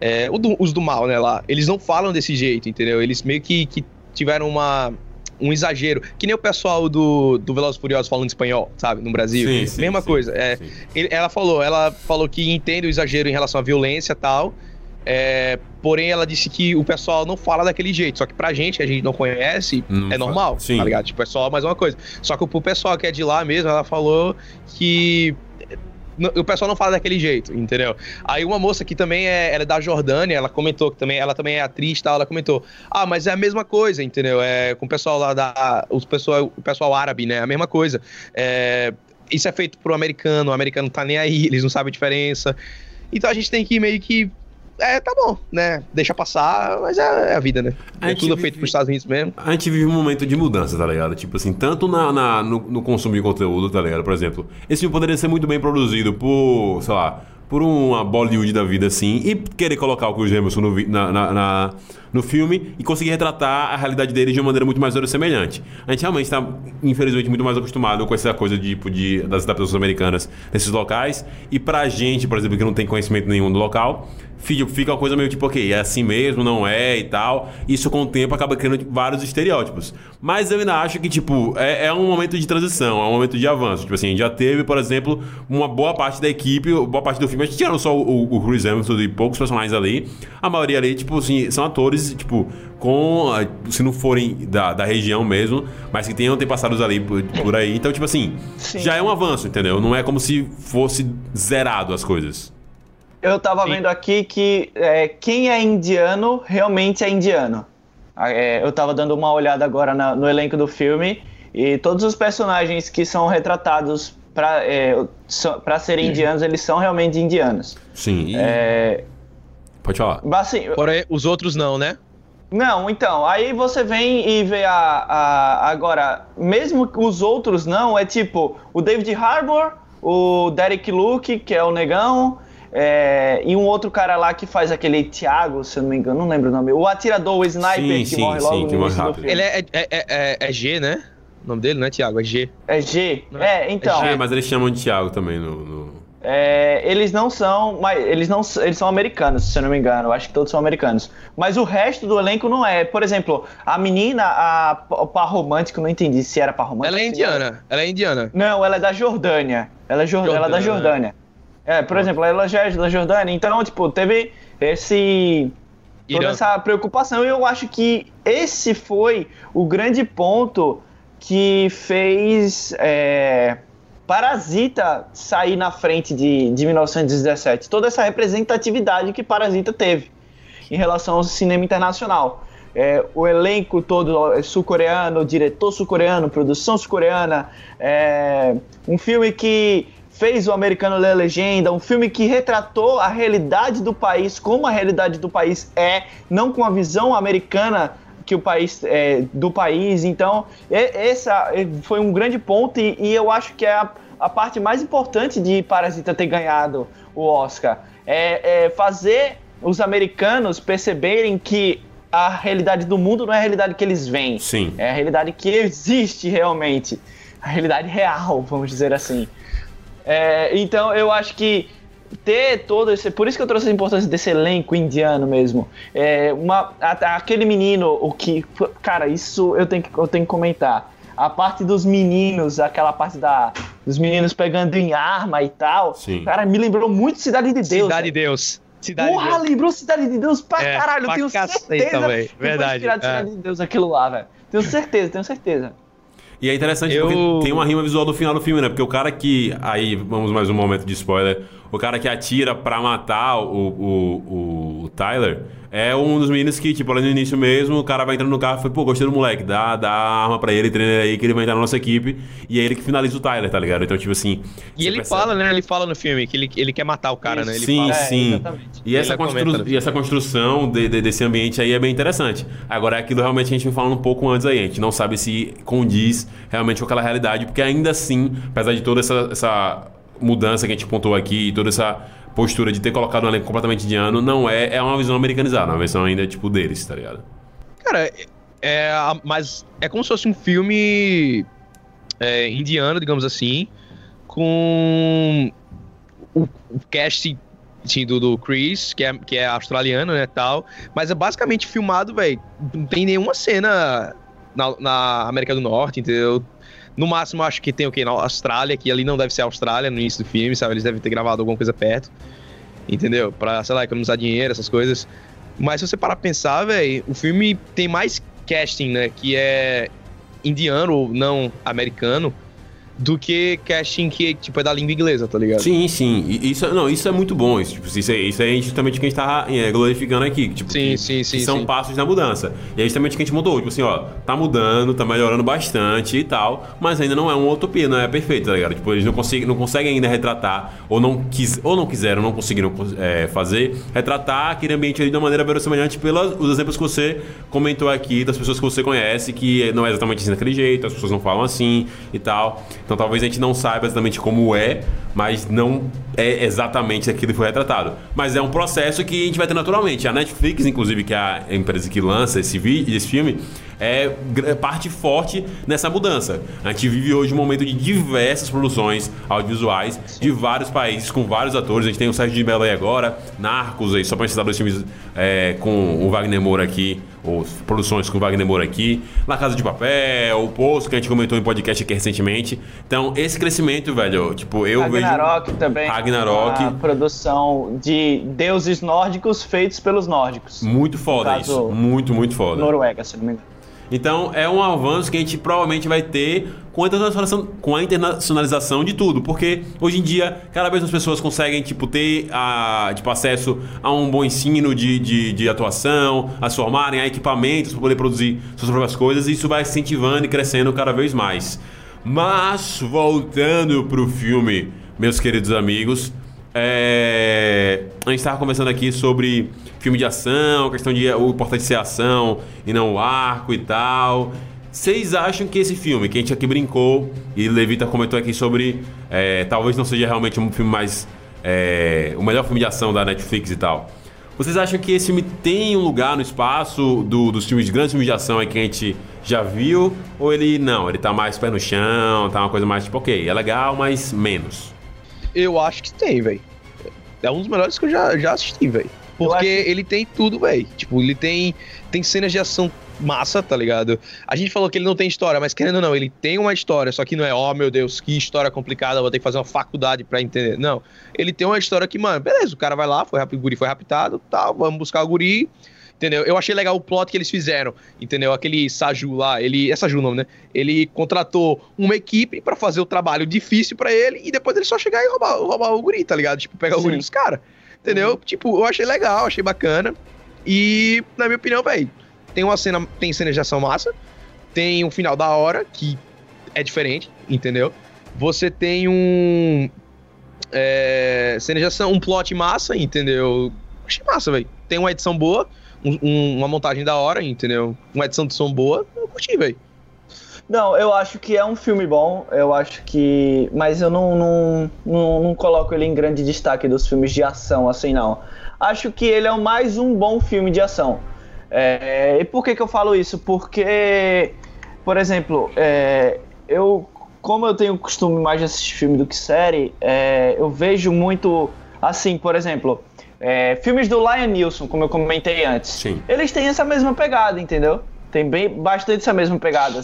é, do, os do mal, né, lá, eles não falam desse jeito, entendeu? Eles meio que, que tiveram uma um exagero. Que nem o pessoal do, do Velozes Furiosos falando espanhol, sabe? No Brasil. Sim, sim, Mesma sim, coisa. É, ele, ela falou, ela falou que entende o exagero em relação à violência e tal. É, porém, ela disse que o pessoal não fala daquele jeito. Só que pra gente, que a gente não conhece, não é normal, sim. tá ligado? Tipo, é só mais uma coisa. Só que pro pessoal que é de lá mesmo, ela falou que o pessoal não fala daquele jeito, entendeu? Aí uma moça que também é, ela é da Jordânia, ela comentou que também, ela também é atriz e tal, ela comentou, ah, mas é a mesma coisa, entendeu? É com o pessoal lá da, os pessoal, o pessoal árabe, né? A mesma coisa. É, isso é feito pro americano, o americano tá nem aí, eles não sabem a diferença. Então a gente tem que meio que é, tá bom, né? Deixa passar, mas é, é a vida, né? A é tudo vive, feito pros Estados Unidos mesmo. A gente vive um momento de mudança, tá ligado? Tipo assim, tanto na, na no, no, consumo de conteúdo, tá ligado? Por exemplo, esse filme poderia ser muito bem produzido por, sei lá, por uma Bollywood da vida assim e querer colocar o Chris Emerson no, na, na, na, no filme e conseguir retratar a realidade dele de uma maneira muito mais semelhante. A gente realmente está, infelizmente, muito mais acostumado com essa coisa de, tipo, de, das adaptações americanas nesses locais e pra gente, por exemplo, que não tem conhecimento nenhum do local, fica uma coisa meio tipo, ok, é assim mesmo, não é e tal. Isso com o tempo acaba criando vários estereótipos. Mas eu ainda acho que, tipo, é, é um momento de transição, é um momento de avanço. Tipo assim, já teve, por exemplo, uma boa parte da equipe, boa parte do filme, a gente tirando só o, o Chris Emerson e poucos personagens ali. A maioria ali, tipo assim, são atores, tipo, com. Se não forem da, da região mesmo, mas que tenham passados ali por, por aí. Então, tipo assim, Sim. já é um avanço, entendeu? Não é como se fosse zerado as coisas. Eu tava Sim. vendo aqui que é, quem é indiano realmente é indiano. Ah, é, eu tava dando uma olhada agora na, no elenco do filme e todos os personagens que são retratados para é, para serem indianos, eles são realmente indianos. Sim. É... Pode falar. Assim, Porém, os outros não, né? Não, então, aí você vem e vê a, a. Agora, mesmo os outros não, é tipo o David Harbour, o Derek Luke, que é o negão, é, e um outro cara lá que faz aquele Thiago, se eu não me engano, não lembro o nome. O atirador, o sniper sim, que sim, morre logo sim, no início do filme. Ele é, é, é, é, G, né? O nome dele não é Thiago, é G. É G. É, é então. É, mas eles chamam de Thiago também no. no... É, eles não são, mas eles não, eles são americanos, se eu não me engano. Eu acho que todos são americanos. Mas o resto do elenco não é. Por exemplo, a menina, a, a par romântico, não entendi se era par romântico. Ela é indiana. Ela é indiana. Não, ela é da Jordânia. Ela é, Jordânia. Ela é da Jordânia. É, por exemplo, ela já é da Jordânia, então, tipo, teve esse toda Irã. essa preocupação. E eu acho que esse foi o grande ponto que fez é, Parasita sair na frente de, de 1917. Toda essa representatividade que Parasita teve em relação ao cinema internacional. É, o elenco todo é sul-coreano, diretor sul-coreano, produção sul-coreana, é, um filme que fez o Americano Ler a Legenda, um filme que retratou a realidade do país, como a realidade do país é, não com a visão americana que o país é, do país. Então, essa foi um grande ponto e, e eu acho que é a, a, parte mais importante de Parasita ter ganhado o Oscar. É, é fazer os americanos perceberem que a realidade do mundo não é a realidade que eles veem. Sim. É a realidade que existe realmente. A realidade real, vamos dizer assim. É, então eu acho que ter todo esse. Por isso que eu trouxe a importância desse elenco indiano mesmo. É, uma, a, aquele menino, o que. Cara, isso eu tenho que, eu tenho que comentar. A parte dos meninos, aquela parte da, dos meninos pegando em arma e tal. Sim. Cara, me lembrou muito Cidade de Deus. Cidade de Deus. Cidade Porra, de Deus. lembrou Cidade de Deus pra é, caralho. Pra eu tenho certeza. Também. Verdade. Tirar de Cidade é. de Deus aquilo lá, velho. Tenho certeza, tenho certeza. E é interessante eu... porque tem uma rima visual do final do filme, né? Porque o cara que. Aí, vamos mais um momento de spoiler. O cara que atira pra matar o, o, o Tyler é um dos meninos que, tipo, ali no início mesmo, o cara vai entrando no carro e fala, pô, gostei do moleque, dá, dá arma pra ele, treina ele aí, que ele vai entrar na nossa equipe. E é ele que finaliza o Tyler, tá ligado? Então, tipo assim. E ele percebe... fala, né? Ele fala no filme que ele, ele quer matar o cara, né? Ele sim, fala... sim. É, e, essa constru... e essa construção de, de, desse ambiente aí é bem interessante. Agora, é aquilo realmente a gente vem falando um pouco antes aí. A gente não sabe se condiz realmente com aquela realidade, porque ainda assim, apesar de toda essa, essa mudança que a gente pontuou aqui, toda essa postura de ter colocado um elenco completamente indiano não é, é uma visão americanizada, é uma versão ainda tipo deles, tá ligado? Cara, é, mas é como se fosse um filme é, indiano, digamos assim, com o, o cast assim, do, do Chris, que é, que é australiano, né, tal, mas é basicamente filmado, velho, não tem nenhuma cena na, na América do Norte, entendeu? No máximo, acho que tem o quê? Na Austrália, que ali não deve ser a Austrália no início do filme, sabe? Eles devem ter gravado alguma coisa perto. Entendeu? Pra, sei lá, economizar dinheiro, essas coisas. Mas se você parar pra pensar, velho, o filme tem mais casting, né? Que é indiano ou não americano do que casting que tipo, é da língua inglesa, tá ligado? Sim, sim. Isso, não, isso é muito bom. Isso, tipo, isso, é, isso é justamente o que a gente tá é, glorificando aqui. Tipo, sim, que, sim, sim. Que são sim. passos na mudança. E é justamente o que a gente mudou. Tipo assim, ó, tá mudando, tá melhorando bastante e tal, mas ainda não é uma utopia, não é perfeito, tá ligado? Tipo, eles não conseguem, não conseguem ainda retratar, ou não, quis, ou não quiseram, não conseguiram é, fazer, retratar aquele ambiente ali de uma maneira verossemelhante pelos exemplos que você comentou aqui, das pessoas que você conhece, que não é exatamente assim daquele jeito, as pessoas não falam assim e tal. Então talvez a gente não saiba exatamente como é, mas não é exatamente aquilo que foi retratado. Mas é um processo que a gente vai ter naturalmente. A Netflix, inclusive, que é a empresa que lança esse, vídeo, esse filme, é parte forte nessa mudança. A gente vive hoje um momento de diversas produções audiovisuais de vários países, com vários atores. A gente tem o Sérgio de aí agora, Narcos aí, só para citar dois filmes é, com o Wagner Moura aqui, ou produções com o Wagner Moura aqui, La Casa de Papel, o Poço, que a gente comentou em podcast aqui recentemente. Então, esse crescimento, velho, tipo, eu Ragnarok vejo... Ragnarok também. Ragnarok. A produção de deuses nórdicos feitos pelos nórdicos. Muito foda isso. Muito, muito foda. Noruega, se não me engano. Então é um avanço que a gente provavelmente vai ter com a internacionalização, com a internacionalização de tudo, porque hoje em dia cada vez mais pessoas conseguem tipo ter a, tipo, acesso a um bom ensino de, de, de atuação, a se formarem, a equipamentos para poder produzir suas próprias coisas, e isso vai incentivando e crescendo cada vez mais. Mas voltando pro filme, meus queridos amigos, é... a gente estava conversando aqui sobre filme de ação, questão de o importante ser ação e não o arco e tal. Vocês acham que esse filme, que a gente aqui brincou e Levita comentou aqui sobre, é, talvez não seja realmente um filme mais. É, o melhor filme de ação da Netflix e tal. Vocês acham que esse filme tem um lugar no espaço do, dos filmes de grandes filmes de ação aí que a gente já viu? Ou ele não, ele tá mais pé no chão, tá uma coisa mais tipo, ok, é legal, mas menos? Eu acho que tem, velho. É um dos melhores que eu já, já assisti, velho. Porque ele tem tudo, velho. Tipo, ele tem, tem cenas de ação massa, tá ligado? A gente falou que ele não tem história, mas querendo ou não, ele tem uma história, só que não é, ó, oh, meu Deus, que história complicada, vou ter que fazer uma faculdade para entender. Não. Ele tem uma história que, mano, beleza, o cara vai lá, foi, o guri foi raptado, tal, vamos buscar o guri. Entendeu? Eu achei legal o plot que eles fizeram, entendeu? Aquele Saju lá, ele. É Saju o nome, né? Ele contratou uma equipe para fazer o trabalho difícil para ele e depois ele só chegar e roubar, roubar o guri, tá ligado? Tipo, pegar Sim. o guri dos caras. Entendeu? Uhum. Tipo, eu achei legal, achei bacana. E, na minha opinião, velho, tem uma cena, tem cena de ação massa, tem um final da hora, que é diferente, entendeu? Você tem um. É, cena de ação, um plot massa, entendeu? Achei massa, velho. Tem uma edição boa, um, um, uma montagem da hora, entendeu? Uma edição de som boa, eu curti, velho. Não, eu acho que é um filme bom, eu acho que. Mas eu não, não, não, não, coloco ele em grande destaque dos filmes de ação, assim, não. Acho que ele é mais um bom filme de ação. É, e por que, que eu falo isso? Porque, por exemplo, é, eu. Como eu tenho costume mais de assistir filme do que série, é, eu vejo muito. Assim, por exemplo, é, filmes do Lion Nilson, como eu comentei antes. Sim. Eles têm essa mesma pegada, entendeu? Tem bem, bastante essa mesma pegada.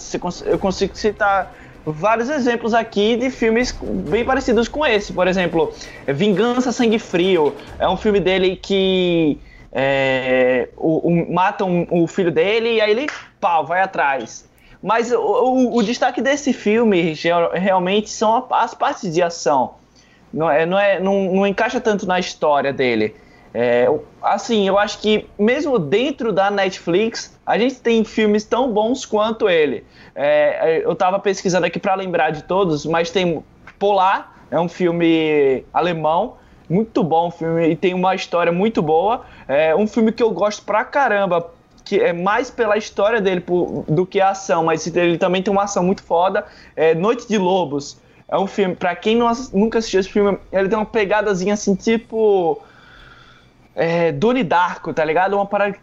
Eu consigo citar vários exemplos aqui de filmes bem parecidos com esse. Por exemplo, Vingança Sangue Frio. É um filme dele que é, o, o, matam o filho dele e aí ele pau, vai atrás. Mas o, o, o destaque desse filme realmente são as partes de ação. Não, é, não, é, não, não encaixa tanto na história dele. É, assim, eu acho que mesmo dentro da Netflix, a gente tem filmes tão bons quanto ele. É, eu estava pesquisando aqui para lembrar de todos, mas tem Polar, é um filme alemão, muito bom filme e tem uma história muito boa. É um filme que eu gosto pra caramba, que é mais pela história dele do que a ação, mas ele também tem uma ação muito foda. É Noite de Lobos. É um filme, pra quem não, nunca assistiu esse filme, ele tem uma pegadazinha assim, tipo é, Doni Darko, tá ligado? Uma parada.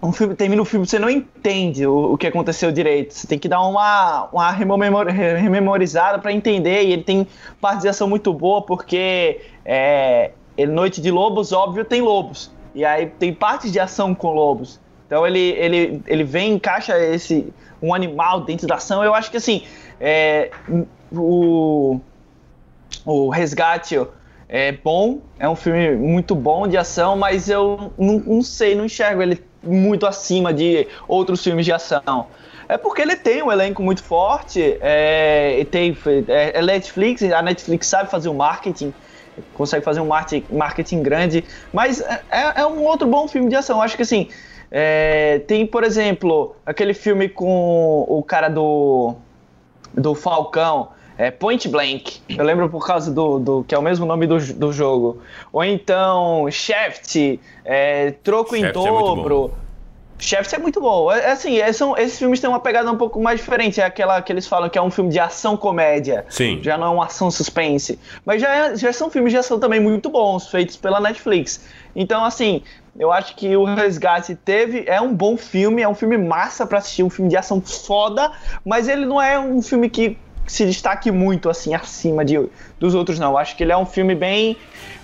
Um filme, termina o filme, você não entende o, o que aconteceu direito. Você tem que dar uma, uma rememor, rememorizada para entender. E ele tem parte de ação muito boa, porque é, Noite de Lobos, óbvio, tem lobos. E aí tem partes de ação com lobos. Então ele, ele, ele vem encaixa esse um animal dentro da ação. Eu acho que assim, é, o, o resgate é bom, é um filme muito bom de ação, mas eu não, não sei, não enxergo ele muito acima de outros filmes de ação. É porque ele tem um elenco muito forte, é, tem, é, é Netflix, a Netflix sabe fazer o marketing, consegue fazer um marketing, grande, mas é, é, é um outro bom filme de ação. Acho que assim, é, tem, por exemplo, aquele filme com o cara do, do Falcão, é Point Blank. Eu lembro por causa do, do que é o mesmo nome do, do jogo. Ou então Shaft, é, Troco Shaft em é Dobro. É Shaft é muito bom. É, assim, é, são, esses filmes têm uma pegada um pouco mais diferente. É aquela que eles falam que é um filme de ação-comédia. Sim. Já não é uma ação-suspense. Mas já, é, já são filmes de ação também muito bons, feitos pela Netflix. Então, assim, eu acho que o Resgate teve. É um bom filme, é um filme massa para assistir, um filme de ação foda, mas ele não é um filme que se destaque muito assim acima de, dos outros, não. Acho que ele é um filme bem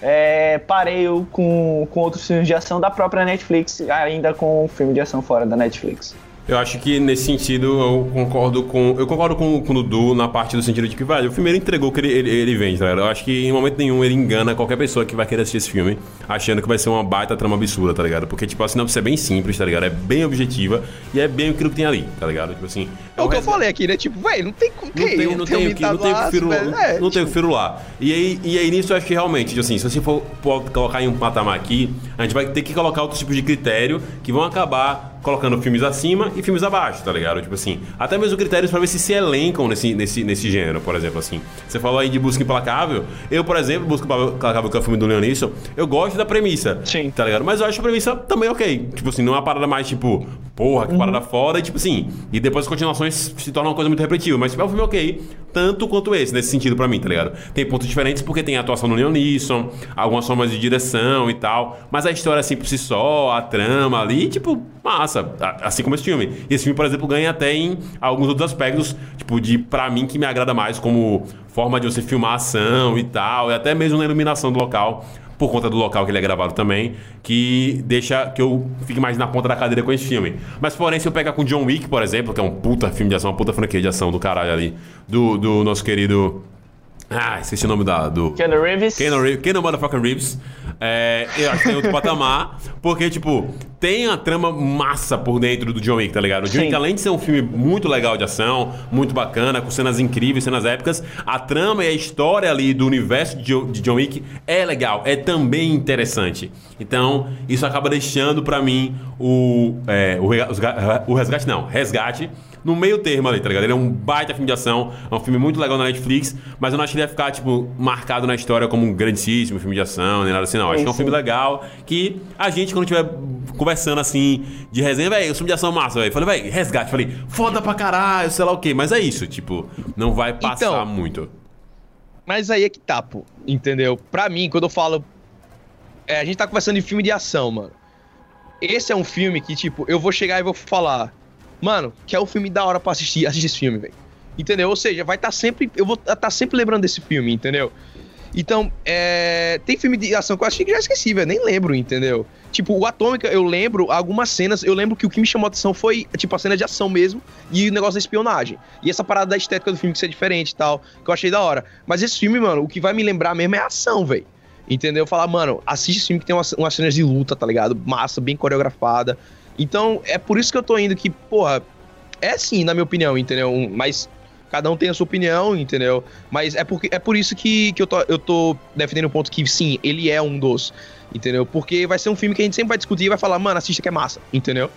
é, pareio com, com outros filmes de ação da própria Netflix, ainda com um filme de ação fora da Netflix. Eu acho que nesse sentido eu concordo com. Eu concordo com, com o Dudu na parte do sentido de que, velho, o filme ele entregou o que ele, ele, ele vende, tá ligado? Eu acho que em momento nenhum ele engana qualquer pessoa que vai querer assistir esse filme achando que vai ser uma baita trama absurda, tá ligado? Porque, tipo, a sinopse é bem simples, tá ligado? É bem objetiva e é bem aquilo que tem ali, tá ligado? Tipo assim. É o que eu falei aqui, né? Tipo, velho, não tem com. Não tem, não tem, o que, não tem o firo, não, é, não tem o firo lá. E aí, e aí nisso eu acho que realmente, tipo assim, se você for colocar em um patamar aqui, a gente vai ter que colocar outros tipos de critério que vão acabar colocando filmes acima e filmes abaixo, tá ligado? Tipo assim, até mesmo critérios para ver se se elencam nesse, nesse, nesse gênero, por exemplo, assim. Você falou aí de Busca Implacável. Eu, por exemplo, Busca Implacável, que é o filme do Leonisson, eu gosto da premissa. Sim. Tá ligado? Mas eu acho a premissa também ok. Tipo assim, não é uma parada mais tipo, porra, que uhum. parada foda, e tipo assim. E depois as continuações se tornam uma coisa muito repetitiva. Mas tipo, é um filme ok, tanto quanto esse, nesse sentido para mim, tá ligado? Tem pontos diferentes porque tem a atuação do Leonisson, algumas formas de direção e tal. Mas a história assim por si só, a trama ali, tipo, massa. Assim como esse filme. E esse filme, por exemplo, ganha até em alguns outros aspectos, tipo, de pra mim que me agrada mais, como forma de você filmar ação e tal, e até mesmo na iluminação do local por conta do local que ele é gravado também, que deixa que eu fique mais na ponta da cadeira com esse filme. Mas, porém, se eu pegar com John Wick, por exemplo, que é um puta filme de ação, uma puta franquia de ação do caralho ali, do, do nosso querido ah, esqueci o nome da, do. Keanu Reeves. Keanu, Reeves, Keanu Motherfucking Reeves. É, eu acho que tem outro patamar. Porque, tipo, tem a trama massa por dentro do John Wick, tá ligado? O John Wick, além de ser um filme muito legal de ação, muito bacana, com cenas incríveis, cenas épicas, a trama e a história ali do universo de John Wick é legal, é também interessante. Então, isso acaba deixando para mim o, é, o, o resgate, não, resgate no meio termo ali, tá ligado? Ele é um baita filme de ação, é um filme muito legal na Netflix, mas eu não acho que ele ia ficar, tipo, marcado na história como um grandíssimo filme de ação, nem nada assim, não. Acho que é um filme legal que a gente, quando tiver conversando assim, de resenha, velho, o filme de ação é massa, velho. Falei, velho, resgate. Falei, foda pra caralho, sei lá o quê. Mas é isso, tipo, não vai passar então, muito. Mas aí é que tá, pô. Entendeu? Pra mim, quando eu falo. É, a gente tá conversando de filme de ação, mano. Esse é um filme que, tipo, eu vou chegar e vou falar. Mano, que é um filme da hora pra assistir, assistir esse filme, velho. Entendeu? Ou seja, vai estar tá sempre. Eu vou estar tá sempre lembrando desse filme, entendeu? Então, é, tem filme de ação que eu achei que já esqueci, velho. Nem lembro, entendeu? Tipo, o Atômica, eu lembro algumas cenas. Eu lembro que o que me chamou a atenção foi, tipo, a cena de ação mesmo e o negócio da espionagem. E essa parada da estética do filme que ser diferente e tal, que eu achei da hora. Mas esse filme, mano, o que vai me lembrar mesmo é a ação, velho. Entendeu? Falar, mano, assiste esse filme que tem umas, umas cenas de luta, tá ligado? Massa, bem coreografada. Então, é por isso que eu tô indo que, porra, é sim, na minha opinião, entendeu? Mas cada um tem a sua opinião, entendeu? Mas é, porque, é por isso que, que eu, tô, eu tô defendendo o ponto que, sim, ele é um dos, entendeu? Porque vai ser um filme que a gente sempre vai discutir e vai falar, mano, assista que é massa, entendeu?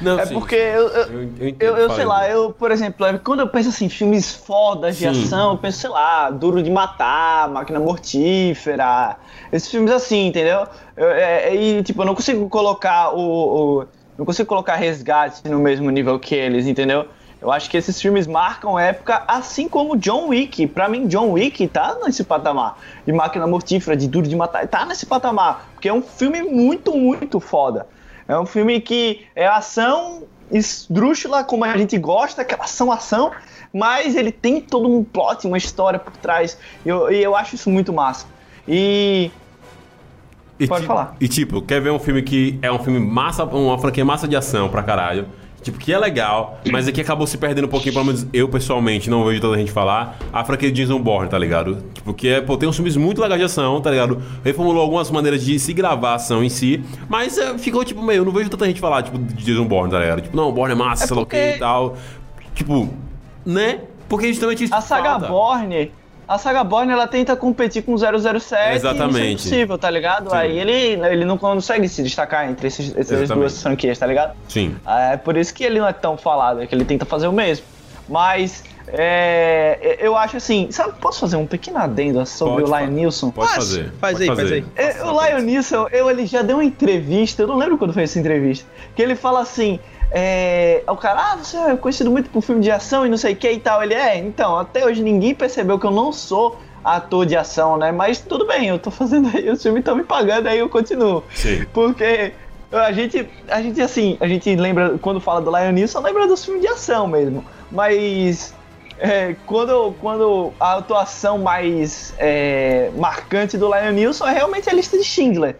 Não, é sim. porque eu, eu, eu, eu, eu sei lá, eu, por exemplo, quando eu penso assim, filmes fodas de sim. ação, eu penso, sei lá, Duro de Matar, Máquina Mortífera, esses filmes assim, entendeu? Eu, é, e, tipo, eu não consigo colocar o, o, Não consigo colocar resgate no mesmo nível que eles, entendeu? Eu acho que esses filmes marcam época, assim como John Wick. Para mim, John Wick tá nesse patamar. De Máquina Mortífera, de Duro de Matar, tá nesse patamar. Porque é um filme muito, muito foda. É um filme que é ação esdrúxula, como a gente gosta, aquela ação, ação, mas ele tem todo um plot, uma história por trás. E eu, eu acho isso muito massa. E. e Pode tipo, falar. E tipo, quer ver um filme que é um filme massa, uma franquia massa de ação pra caralho Tipo, que é legal, mas aqui acabou se perdendo um pouquinho, pelo menos eu pessoalmente não vejo toda a gente falar, a franquia de Jason Bourne, tá ligado? Tipo, que é, pô, tem uns filmes muito legais de ação, tá ligado? Reformulou algumas maneiras de se gravar a ação em si, mas é, ficou, tipo, meio, eu não vejo tanta gente falar, tipo, de Jason Bourne, tá ligado? Tipo, não, Bourne é massa, é sei lá o que e tal. Tipo, né? Porque justamente A saga falta. Bourne a saga Born ela tenta competir com 007 Exatamente. e isso é impossível, tá ligado? Sim. Aí ele, ele não consegue se destacar entre esses, essas duas franquias, tá ligado? Sim. É por isso que ele não é tão falado, é que ele tenta fazer o mesmo. Mas é, eu acho assim, sabe, posso fazer um pequeno adendo sobre pode, o Lion Nilson? Pode fazer. Faz pode aí, fazer. faz aí. É, o Lion Nilson, eu, ele já deu uma entrevista, eu não lembro quando foi essa entrevista, que ele fala assim, é, o cara, ah, você é conhecido muito por filme de ação e não sei o que e tal. Ele é, então, até hoje ninguém percebeu que eu não sou ator de ação, né? Mas tudo bem, eu tô fazendo aí, o filme tá me pagando, aí eu continuo. Sim. Porque a gente, a gente, assim, a gente lembra, quando fala do Lion Neeson, lembra dos filmes de ação mesmo. Mas é, quando, quando a atuação mais é, marcante do Lion Neeson é realmente a lista de Schindler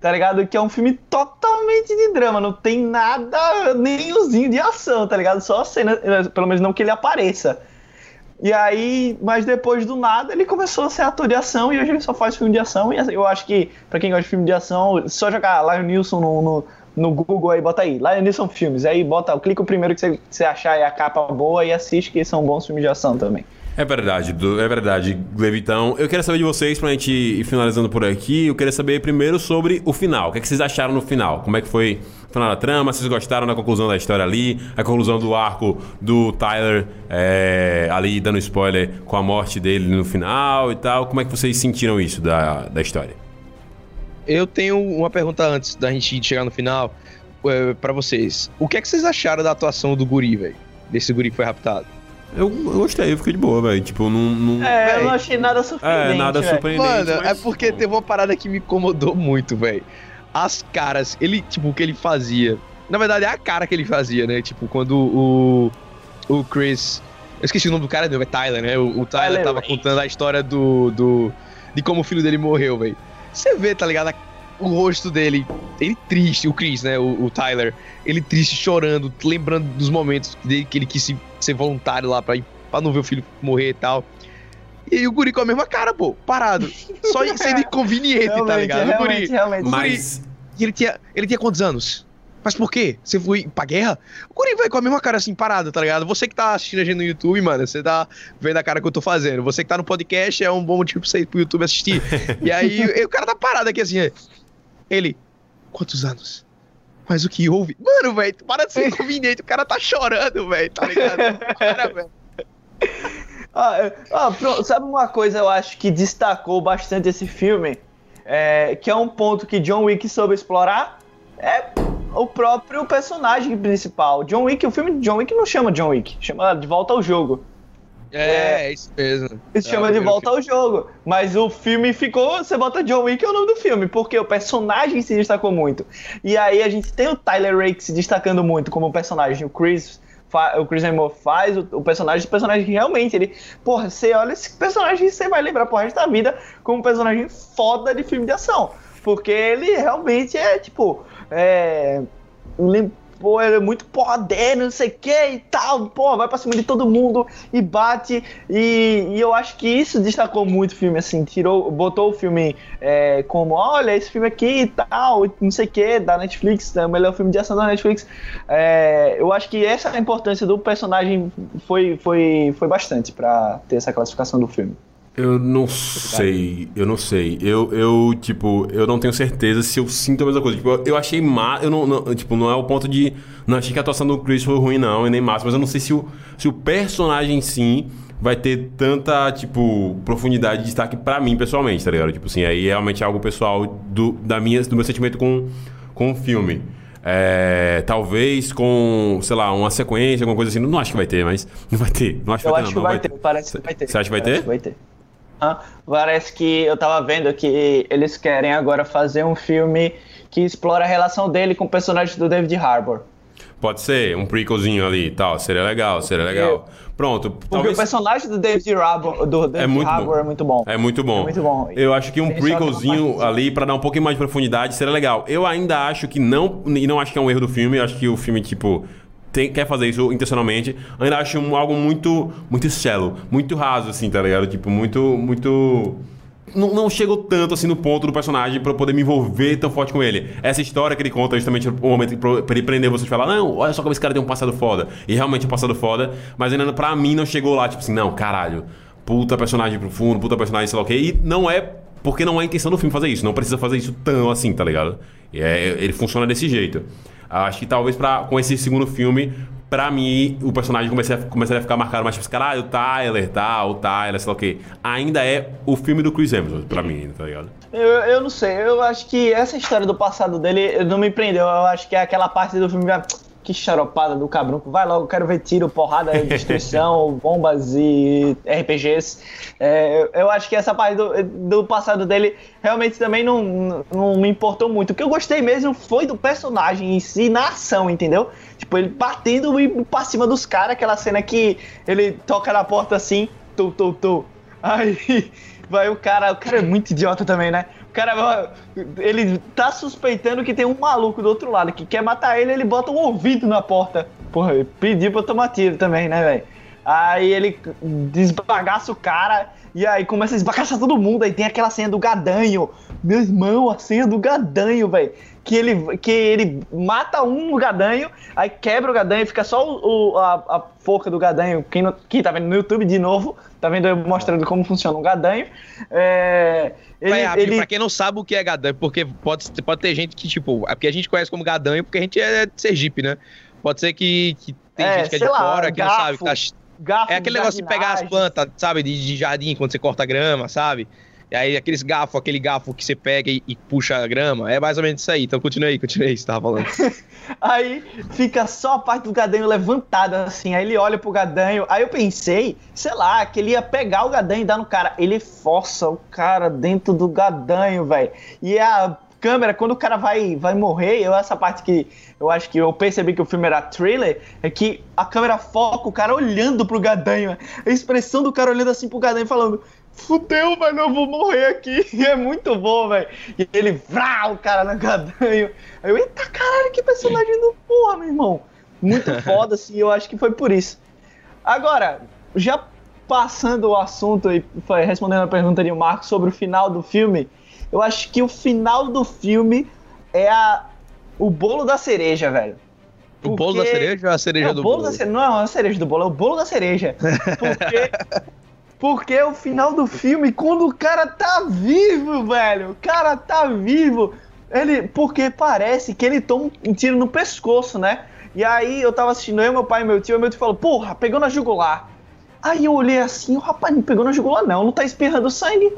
tá ligado? Que é um filme totalmente de drama, não tem nada, nem usinho de ação, tá ligado? Só cena, pelo menos não que ele apareça. E aí, mas depois do nada, ele começou a ser ator de ação e hoje ele só faz filme de ação. E eu acho que, pra quem gosta de filme de ação, só jogar Lion Nilson no, no, no Google aí, bota aí, Lion Nilson Filmes. Aí bota, clica o primeiro que você, você achar aí a capa boa e assiste, que são bons filmes de ação também. É verdade, é verdade, Glevitão. Eu queria saber de vocês, pra gente ir finalizando por aqui, eu queria saber primeiro sobre o final. O que, é que vocês acharam no final? Como é que foi o final da trama? Vocês gostaram da conclusão da história ali? A conclusão do arco do Tyler é, ali dando spoiler com a morte dele no final e tal. Como é que vocês sentiram isso da, da história? Eu tenho uma pergunta antes da gente chegar no final é, para vocês. O que é que vocês acharam da atuação do guri, velho? Desse guri que foi raptado? Eu, eu gostei, eu fiquei de boa, velho. Tipo, não. não... É, eu não achei nada surpreendente. É, nada véio. surpreendente. Mano, mas... é porque teve uma parada que me incomodou muito, velho. As caras, ele, tipo, o que ele fazia. Na verdade, é a cara que ele fazia, né? Tipo, quando o. O Chris. Eu esqueci o nome do cara, não, é Tyler, né? O, o Tyler, Tyler tava contando a história do, do. de como o filho dele morreu, velho. Você vê, tá ligado? O rosto dele, ele triste, o Chris, né? O, o Tyler, ele triste, chorando, lembrando dos momentos dele que ele quis se ser voluntário lá pra, pra não ver o filho morrer e tal. E aí o guri com a mesma cara, pô, parado. Só sendo inconveniente, tá ligado? Realmente, o guri. Realmente. O guri, Mas... E ele tinha, ele tinha quantos anos? Mas por quê? Você foi pra guerra? O guri vai com a mesma cara assim, parado, tá ligado? Você que tá assistindo a gente no YouTube, mano, você tá vendo a cara que eu tô fazendo. Você que tá no podcast é um bom motivo pra você ir pro YouTube assistir. e aí o cara tá parado aqui assim, ele, quantos anos? mas o que houve? Mano, velho, para de ser inconveniente, o cara tá chorando, velho, tá ligado? Para, velho. Ah, ah, sabe uma coisa eu acho que destacou bastante esse filme? É, que é um ponto que John Wick soube explorar? É o próprio personagem principal. John Wick, o filme de John Wick não chama John Wick, chama De Volta ao Jogo. É, é isso mesmo. Isso é, chama De Volta ao Jogo. Mas o filme ficou, você bota John Wick é o nome do filme, porque o personagem se destacou muito. E aí a gente tem o Tyler Rake se destacando muito como personagem, o Chris o Chris Hemsworth faz, o, o, personagem, o personagem que realmente ele. Porra, você olha esse personagem e você vai lembrar pro resto da vida como um personagem foda de filme de ação. Porque ele realmente é, tipo. É, pô, ele é muito porradeiro, não sei o que e tal, pô, vai pra cima de todo mundo e bate. E, e, eu acho que isso destacou muito o filme, assim, tirou, botou o filme é, como, olha, esse filme aqui e tal, não sei o que, da Netflix, é o melhor filme de ação da Netflix. É, eu acho que essa importância do personagem foi, foi, foi bastante para ter essa classificação do filme. Eu não sei, eu não sei. Eu, eu, tipo, eu não tenho certeza se eu sinto a mesma coisa. Tipo, eu achei má, eu não, não, tipo, não é o ponto de. Não achei que a atuação do Chris foi ruim, não, e nem massa, mas eu não sei se o, se o personagem em si vai ter tanta, tipo, profundidade de destaque pra mim, pessoalmente, tá ligado? Tipo assim, aí é realmente algo pessoal do, da minha, do meu sentimento com, com o filme. É, talvez com, sei lá, uma sequência, alguma coisa assim. Não acho que vai ter, mas não vai ter. Não acho que eu vai ter, acho não. que vai, ter. Parece que vai ter. Você acha que vai ter? vai ter. Parece que eu tava vendo que eles querem agora fazer um filme que explora a relação dele com o personagem do David Harbour. Pode ser, um prequelzinho ali e tal. Seria legal, seria legal. Pronto. Porque talvez... o personagem do David Harbour, do David é muito Harbour bom. é muito bom. É muito bom. É muito bom. Eu acho que um prequelzinho ali para dar um pouquinho mais de profundidade seria legal. Eu ainda acho que não, e não acho que é um erro do filme, eu acho que o filme tipo tem, quer fazer isso intencionalmente, ainda acho um, algo muito muito shallow, muito raso, assim, tá ligado? Tipo, muito, muito... Não, não chegou tanto assim no ponto do personagem para eu poder me envolver tão forte com ele. Essa história que ele conta é justamente o momento para ele prender você e falar: Não, olha só como esse cara tem um passado foda. E realmente um passado foda, mas ainda pra mim não chegou lá, tipo assim, não, caralho, puta personagem profundo, puta personagem, sei lá o quê. E não é porque não é a intenção do filme fazer isso, não precisa fazer isso tão assim, tá ligado? E é, ele funciona desse jeito. Acho que talvez pra, com esse segundo filme, pra mim, o personagem começaria a, começaria a ficar marcado mais tipo, caralho, o Tyler, tá, o Tyler, sei lá o quê. Ainda é o filme do Chris Hemsworth, pra mim, tá ligado? Eu, eu não sei, eu acho que essa história do passado dele não me prendeu. Eu acho que é aquela parte do filme que xaropada do cabrão. Vai logo, quero ver tiro, porrada, destruição, bombas e RPGs. É, eu acho que essa parte do, do passado dele realmente também não, não me importou muito. O que eu gostei mesmo foi do personagem em si, na ação, entendeu? Tipo, ele batendo e pra cima dos caras, aquela cena que ele toca na porta assim, tu, tu, tu. Aí vai o cara, o cara é muito idiota também, né? Cara, ele tá suspeitando que tem um maluco do outro lado que quer matar ele, ele bota um ouvido na porta. Porra, pediu pra tomar tiro também, né, velho? Aí ele desbagaça o cara e aí começa a esbagaçar todo mundo. Aí tem aquela senha do gadanho. Meu irmão, a senha do gadanho, velho. Que ele, que ele mata um gadanho, aí quebra o gadanho, fica só o, o a, a, forca do gadanho. Quem, não, quem tá vendo no YouTube de novo, tá vendo eu mostrando como funciona o gadanho. É, ele, Vai, ele... Pra quem não sabe o que é gadanho, porque pode, pode ter gente que, tipo, é porque a gente conhece como gadanho porque a gente é de Sergipe, né? Pode ser que, que tem é, gente que é de lá, fora, que não sabe, que tá... Garfo é aquele negócio de pegar as plantas, sabe, de, de jardim, quando você corta grama, sabe? E aí aqueles garfo, aquele garfo que você pega e, e, puxa a grama, é mais ou menos isso aí. Então continue aí, continue aí, você tava falando. aí fica só a parte do gadanho levantada, assim, aí ele olha pro gadanho. Aí eu pensei, sei lá, que ele ia pegar o gadanho e dar no cara. Ele força o cara dentro do gadanho, velho. E a câmera, quando o cara vai, vai morrer, eu essa parte que eu acho que eu percebi que o filme era thriller, é que a câmera foca o cara olhando pro gadanho. A expressão do cara olhando assim pro gadanho falando. Fudeu, velho, eu vou morrer aqui. E é muito bom, velho. E ele, vrá, o cara no gadanho. Aí eu, eita caralho, que personagem do porra, meu irmão. Muito foda, assim, eu acho que foi por isso. Agora, já passando o assunto e respondendo a pergunta de Marcos sobre o final do filme, eu acho que o final do filme é a, o bolo da cereja, velho. Porque... O bolo da cereja ou a cereja é, do bolo? bolo? Da Não, é a cereja do bolo, é o bolo da cereja. Porque, porque o final do filme, quando o cara tá vivo, velho, o cara tá vivo, Ele, porque parece que ele toma um tiro no pescoço, né? E aí eu tava assistindo eu, meu pai e meu tio, e meu tio falou, porra, pegou na jugular. Aí eu olhei assim, o rapaz não pegou na jugular não, não tá espirrando sangue.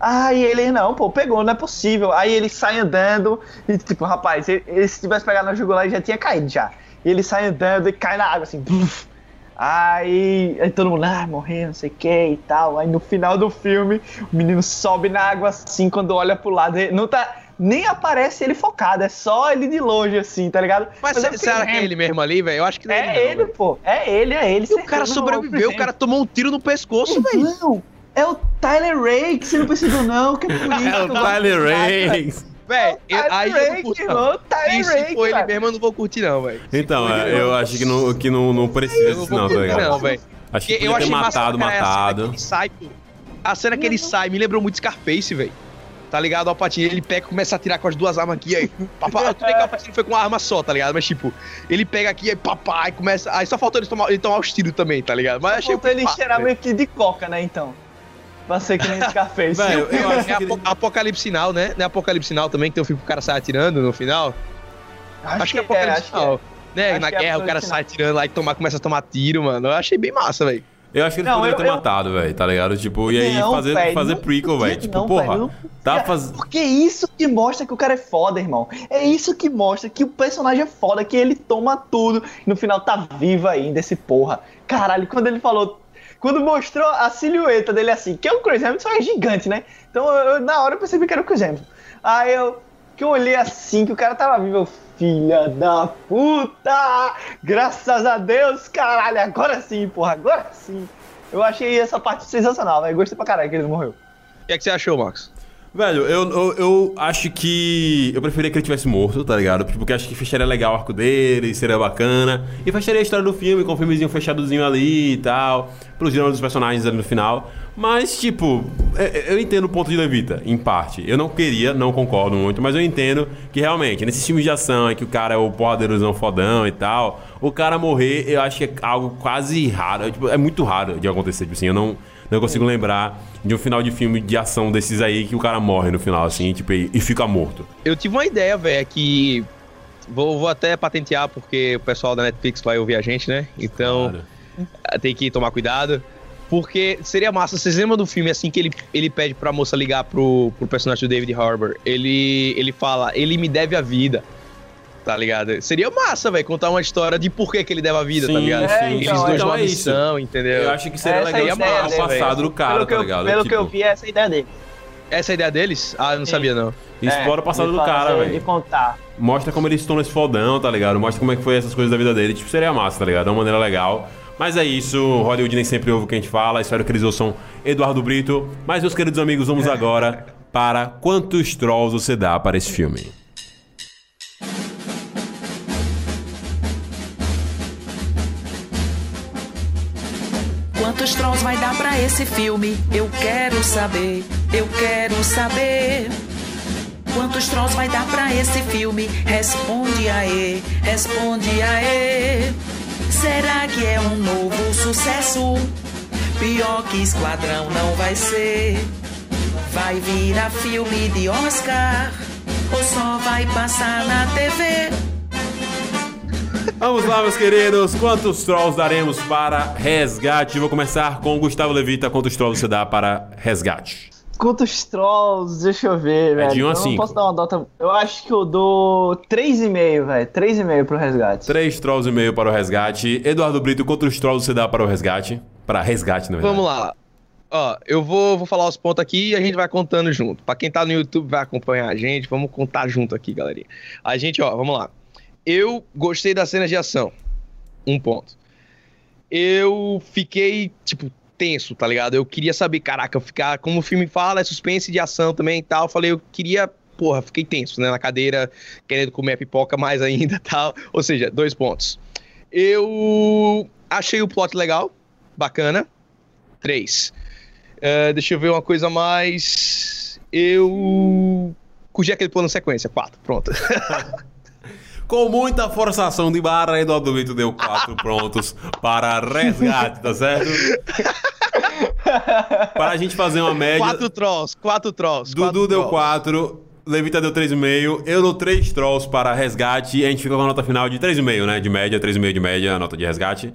Aí ele, não, pô, pegou, não é possível. Aí ele sai andando, e tipo, rapaz, ele, ele se tivesse pegado na jugular, ele já tinha caído já. E ele sai andando e cai na água assim. Aí, aí todo mundo, ah, morreu, não sei o que e tal. Aí no final do filme, o menino sobe na água assim, quando olha pro lado, não tá nem aparece ele focado, é só ele de longe, assim, tá ligado? Mas, Mas será que é ele mesmo ali, velho? Eu acho que não é, é ele, não, pô. É ele, é ele. E o cara sobreviveu, o cara tomou um tiro no pescoço, velho. Não, é o Tyler Rake, você não percebeu, não, que é por isso. É o Tyler Rake. Véi, aí eu não curto, não. E se for ele mesmo, eu não vou curtir, não, velho. Então, é, eu acho que não, que não, não precisa disso, não, tá ligado? Não, velho. Acho que eu achei matado, matado. A cena, sai, a cena que ele sai me lembrou muito Scarface, velho. Tá ligado? O Alpatine, ele pega e começa a tirar com as duas armas aqui, aí. Papá, tudo bem que o Alpatine foi com uma arma só, tá ligado? Mas, tipo, ele pega aqui, aí, papai, começa. Aí só faltou ele tomar, ele tomar os tiros também, tá ligado? Mas só achei. Faltou ele cheirar meio que de coca, né, então? Pra ser que nem Scarface. Velho, eu acho é que... Apocalipse Sinal, né? Não é Apocalipse Sinal também, que tem um filme que o cara sai atirando no final? Acho, acho que, é Apocalipse é, Sinal. É. Né? Acho Na guerra é o cara sai atirando lá e toma, começa a tomar tiro, mano. Eu achei bem massa, velho. Eu acho que eles não, poderiam eu, ter eu... matado, velho, tá ligado? Tipo, e aí não, fazer, véio, fazer prequel, velho. Tipo, não, porra, véio, tá fazendo. Porque é isso que mostra que o cara é foda, irmão. É isso que mostra que o personagem é foda, que ele toma tudo e no final tá vivo ainda, esse porra. Caralho, quando ele falou quando mostrou a silhueta dele assim, que é o Chris Hamilton é gigante, né? Então eu, na hora eu percebi que era o Chris Hamilton. Aí eu, que eu olhei assim, que o cara tava vivo, eu, filha da puta! Graças a Deus, caralho, agora sim, porra, agora sim. Eu achei essa parte sensacional, velho. Gostei pra caralho que ele morreu. O que, é que você achou, Max? Velho, eu, eu, eu, acho que. Eu preferia que ele tivesse morto, tá ligado? Porque acho que fecharia legal o arco dele, seria bacana. E fecharia a história do filme com um filmezinho fechadozinho ali e tal. Pelo gênero dos personagens ali no final. Mas, tipo, é, é, eu entendo o ponto de Levita, em parte. Eu não queria, não concordo muito, mas eu entendo que realmente, nesses filmes de ação em que o cara é o porradeirozão fodão e tal, o cara morrer, eu acho que é algo quase raro. É, tipo, é muito raro de acontecer. Tipo assim, eu não não consigo lembrar de um final de filme de ação desses aí que o cara morre no final, assim, tipo, e, e fica morto. Eu tive uma ideia, velho, é que. Vou, vou até patentear, porque o pessoal da Netflix vai ouvir a gente, né? Então. Claro. Tem que tomar cuidado. Porque seria massa, vocês lembram do filme assim que ele, ele pede pra moça ligar pro, pro personagem do David Harbour? Ele, ele fala, ele me deve a vida tá ligado? Seria massa, velho, contar uma história de por que, que ele deve a vida, tá sim, tá ligado? É, sim, então, Eles dois então é missão, entendeu? Eu acho que seria essa legal é o passado do cara, tá ligado? Pelo tipo... que eu vi, essa é a ideia dele. Essa é a ideia deles? Ah, eu não sim. sabia, não. Explora o passado do cara, velho. De contar. Mostra como eles estão nesse fodão, tá ligado? Mostra como é que foi essas coisas da vida dele. Tipo, seria massa, tá ligado? De uma maneira legal. Mas é isso, Hollywood nem sempre ouve o que a gente fala. Espero que eles ouçam Eduardo Brito. Mas, meus queridos amigos, vamos agora para quantos trolls você dá para esse filme. Quantos trolls vai dar pra esse filme? Eu quero saber, eu quero saber. Quantos trolls vai dar pra esse filme? Responde aí, responde aí. Será que é um novo sucesso? Pior que Esquadrão não vai ser. Vai virar filme de Oscar ou só vai passar na TV? Vamos lá, meus queridos. Quantos trolls daremos para resgate? Vou começar com o Gustavo Levita. Quantos trolls você dá para resgate? Quantos trolls? Deixa eu ver, é velho. De 1 a 5. não posso dar uma nota. Eu acho que eu dou 3,5, velho. 3,5 pro resgate. 3 trolls e meio para o resgate. Eduardo Brito, quantos trolls você dá para o resgate? Para resgate, na verdade. Vamos lá. Ó, eu vou, vou falar os pontos aqui e a gente vai contando junto. Pra quem tá no YouTube vai acompanhar a gente, vamos contar junto aqui, galerinha. A gente, ó, vamos lá. Eu gostei das cenas de ação. Um ponto. Eu fiquei, tipo, tenso, tá ligado? Eu queria saber, caraca, ficar. Como o filme fala, é suspense de ação também e tal. Eu falei, eu queria. Porra, fiquei tenso, né? Na cadeira, querendo comer a pipoca mais ainda tal. Ou seja, dois pontos. Eu achei o plot legal, bacana. Três. Uh, deixa eu ver uma coisa mais. Eu. Curti aquele plano sequência. Quatro, pronto. Com muita forçação de barra, Eduardo Brito deu quatro prontos para resgate, tá certo? para a gente fazer uma média. Quatro trolls, quatro trolls. Dudu quatro deu quatro. Levita deu 3,5. Eu dou 3 trolls para resgate. E a gente fica com a nota final de 3,5, né? De média, 3,5 de média, a nota de resgate.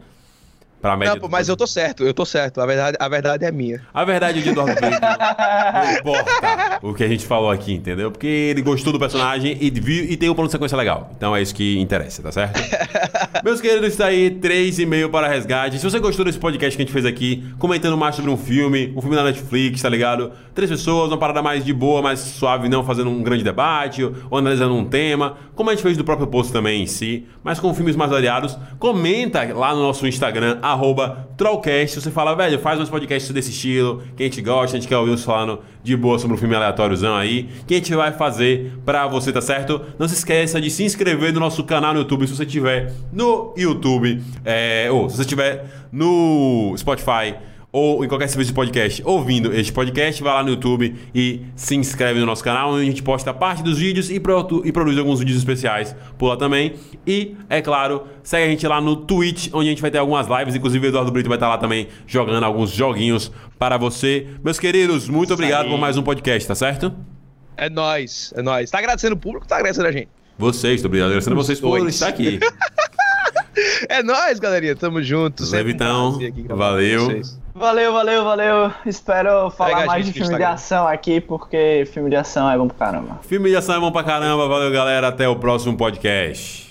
Pra média não, pô, mas eu tô certo, eu tô certo. A verdade, a verdade é minha. A verdade é de Eduardo Brito não importa o que a gente falou aqui, entendeu? Porque ele gostou do personagem e, viu, e tem um plano de sequência legal. Então é isso que interessa, tá certo? Meus queridos, está aí 3,5 para resgate. Se você gostou desse podcast que a gente fez aqui, comentando mais sobre um filme, um filme da Netflix, tá ligado? Três pessoas, uma parada mais de boa, mais suave, não fazendo um grande debate ou analisando um tema, como a gente fez do próprio post também em si, mas com filmes mais variados. Comenta lá no nosso Instagram, arroba Trollcast. Você fala, velho, faz uns podcasts desse estilo, que a gente gosta, a gente quer ouvir os falando de boa sobre um filme aleatóriozão aí, que a gente vai fazer pra você, tá certo? Não se esqueça de se inscrever no nosso canal no YouTube se você tiver no YouTube, é, ou se você tiver no Spotify ou em qualquer serviço de podcast ouvindo este podcast, vai lá no YouTube e se inscreve no nosso canal, onde a gente posta parte dos vídeos e, e produz alguns vídeos especiais por lá também. E, é claro, segue a gente lá no Twitch, onde a gente vai ter algumas lives, inclusive o Eduardo Brito vai estar lá também jogando alguns joguinhos para você. Meus queridos, muito obrigado por mais um podcast, tá certo? É nóis, é nóis. Tá agradecendo o público tá agradecendo a gente? Vocês, tô agradecendo vocês por estar aqui. é nóis, galerinha. Tamo junto. Então, valeu. Valeu, valeu, valeu. Espero falar mais de filme de ação aqui, porque filme de ação é bom pra caramba. Filme de ação é bom pra caramba. Valeu, galera. Até o próximo podcast.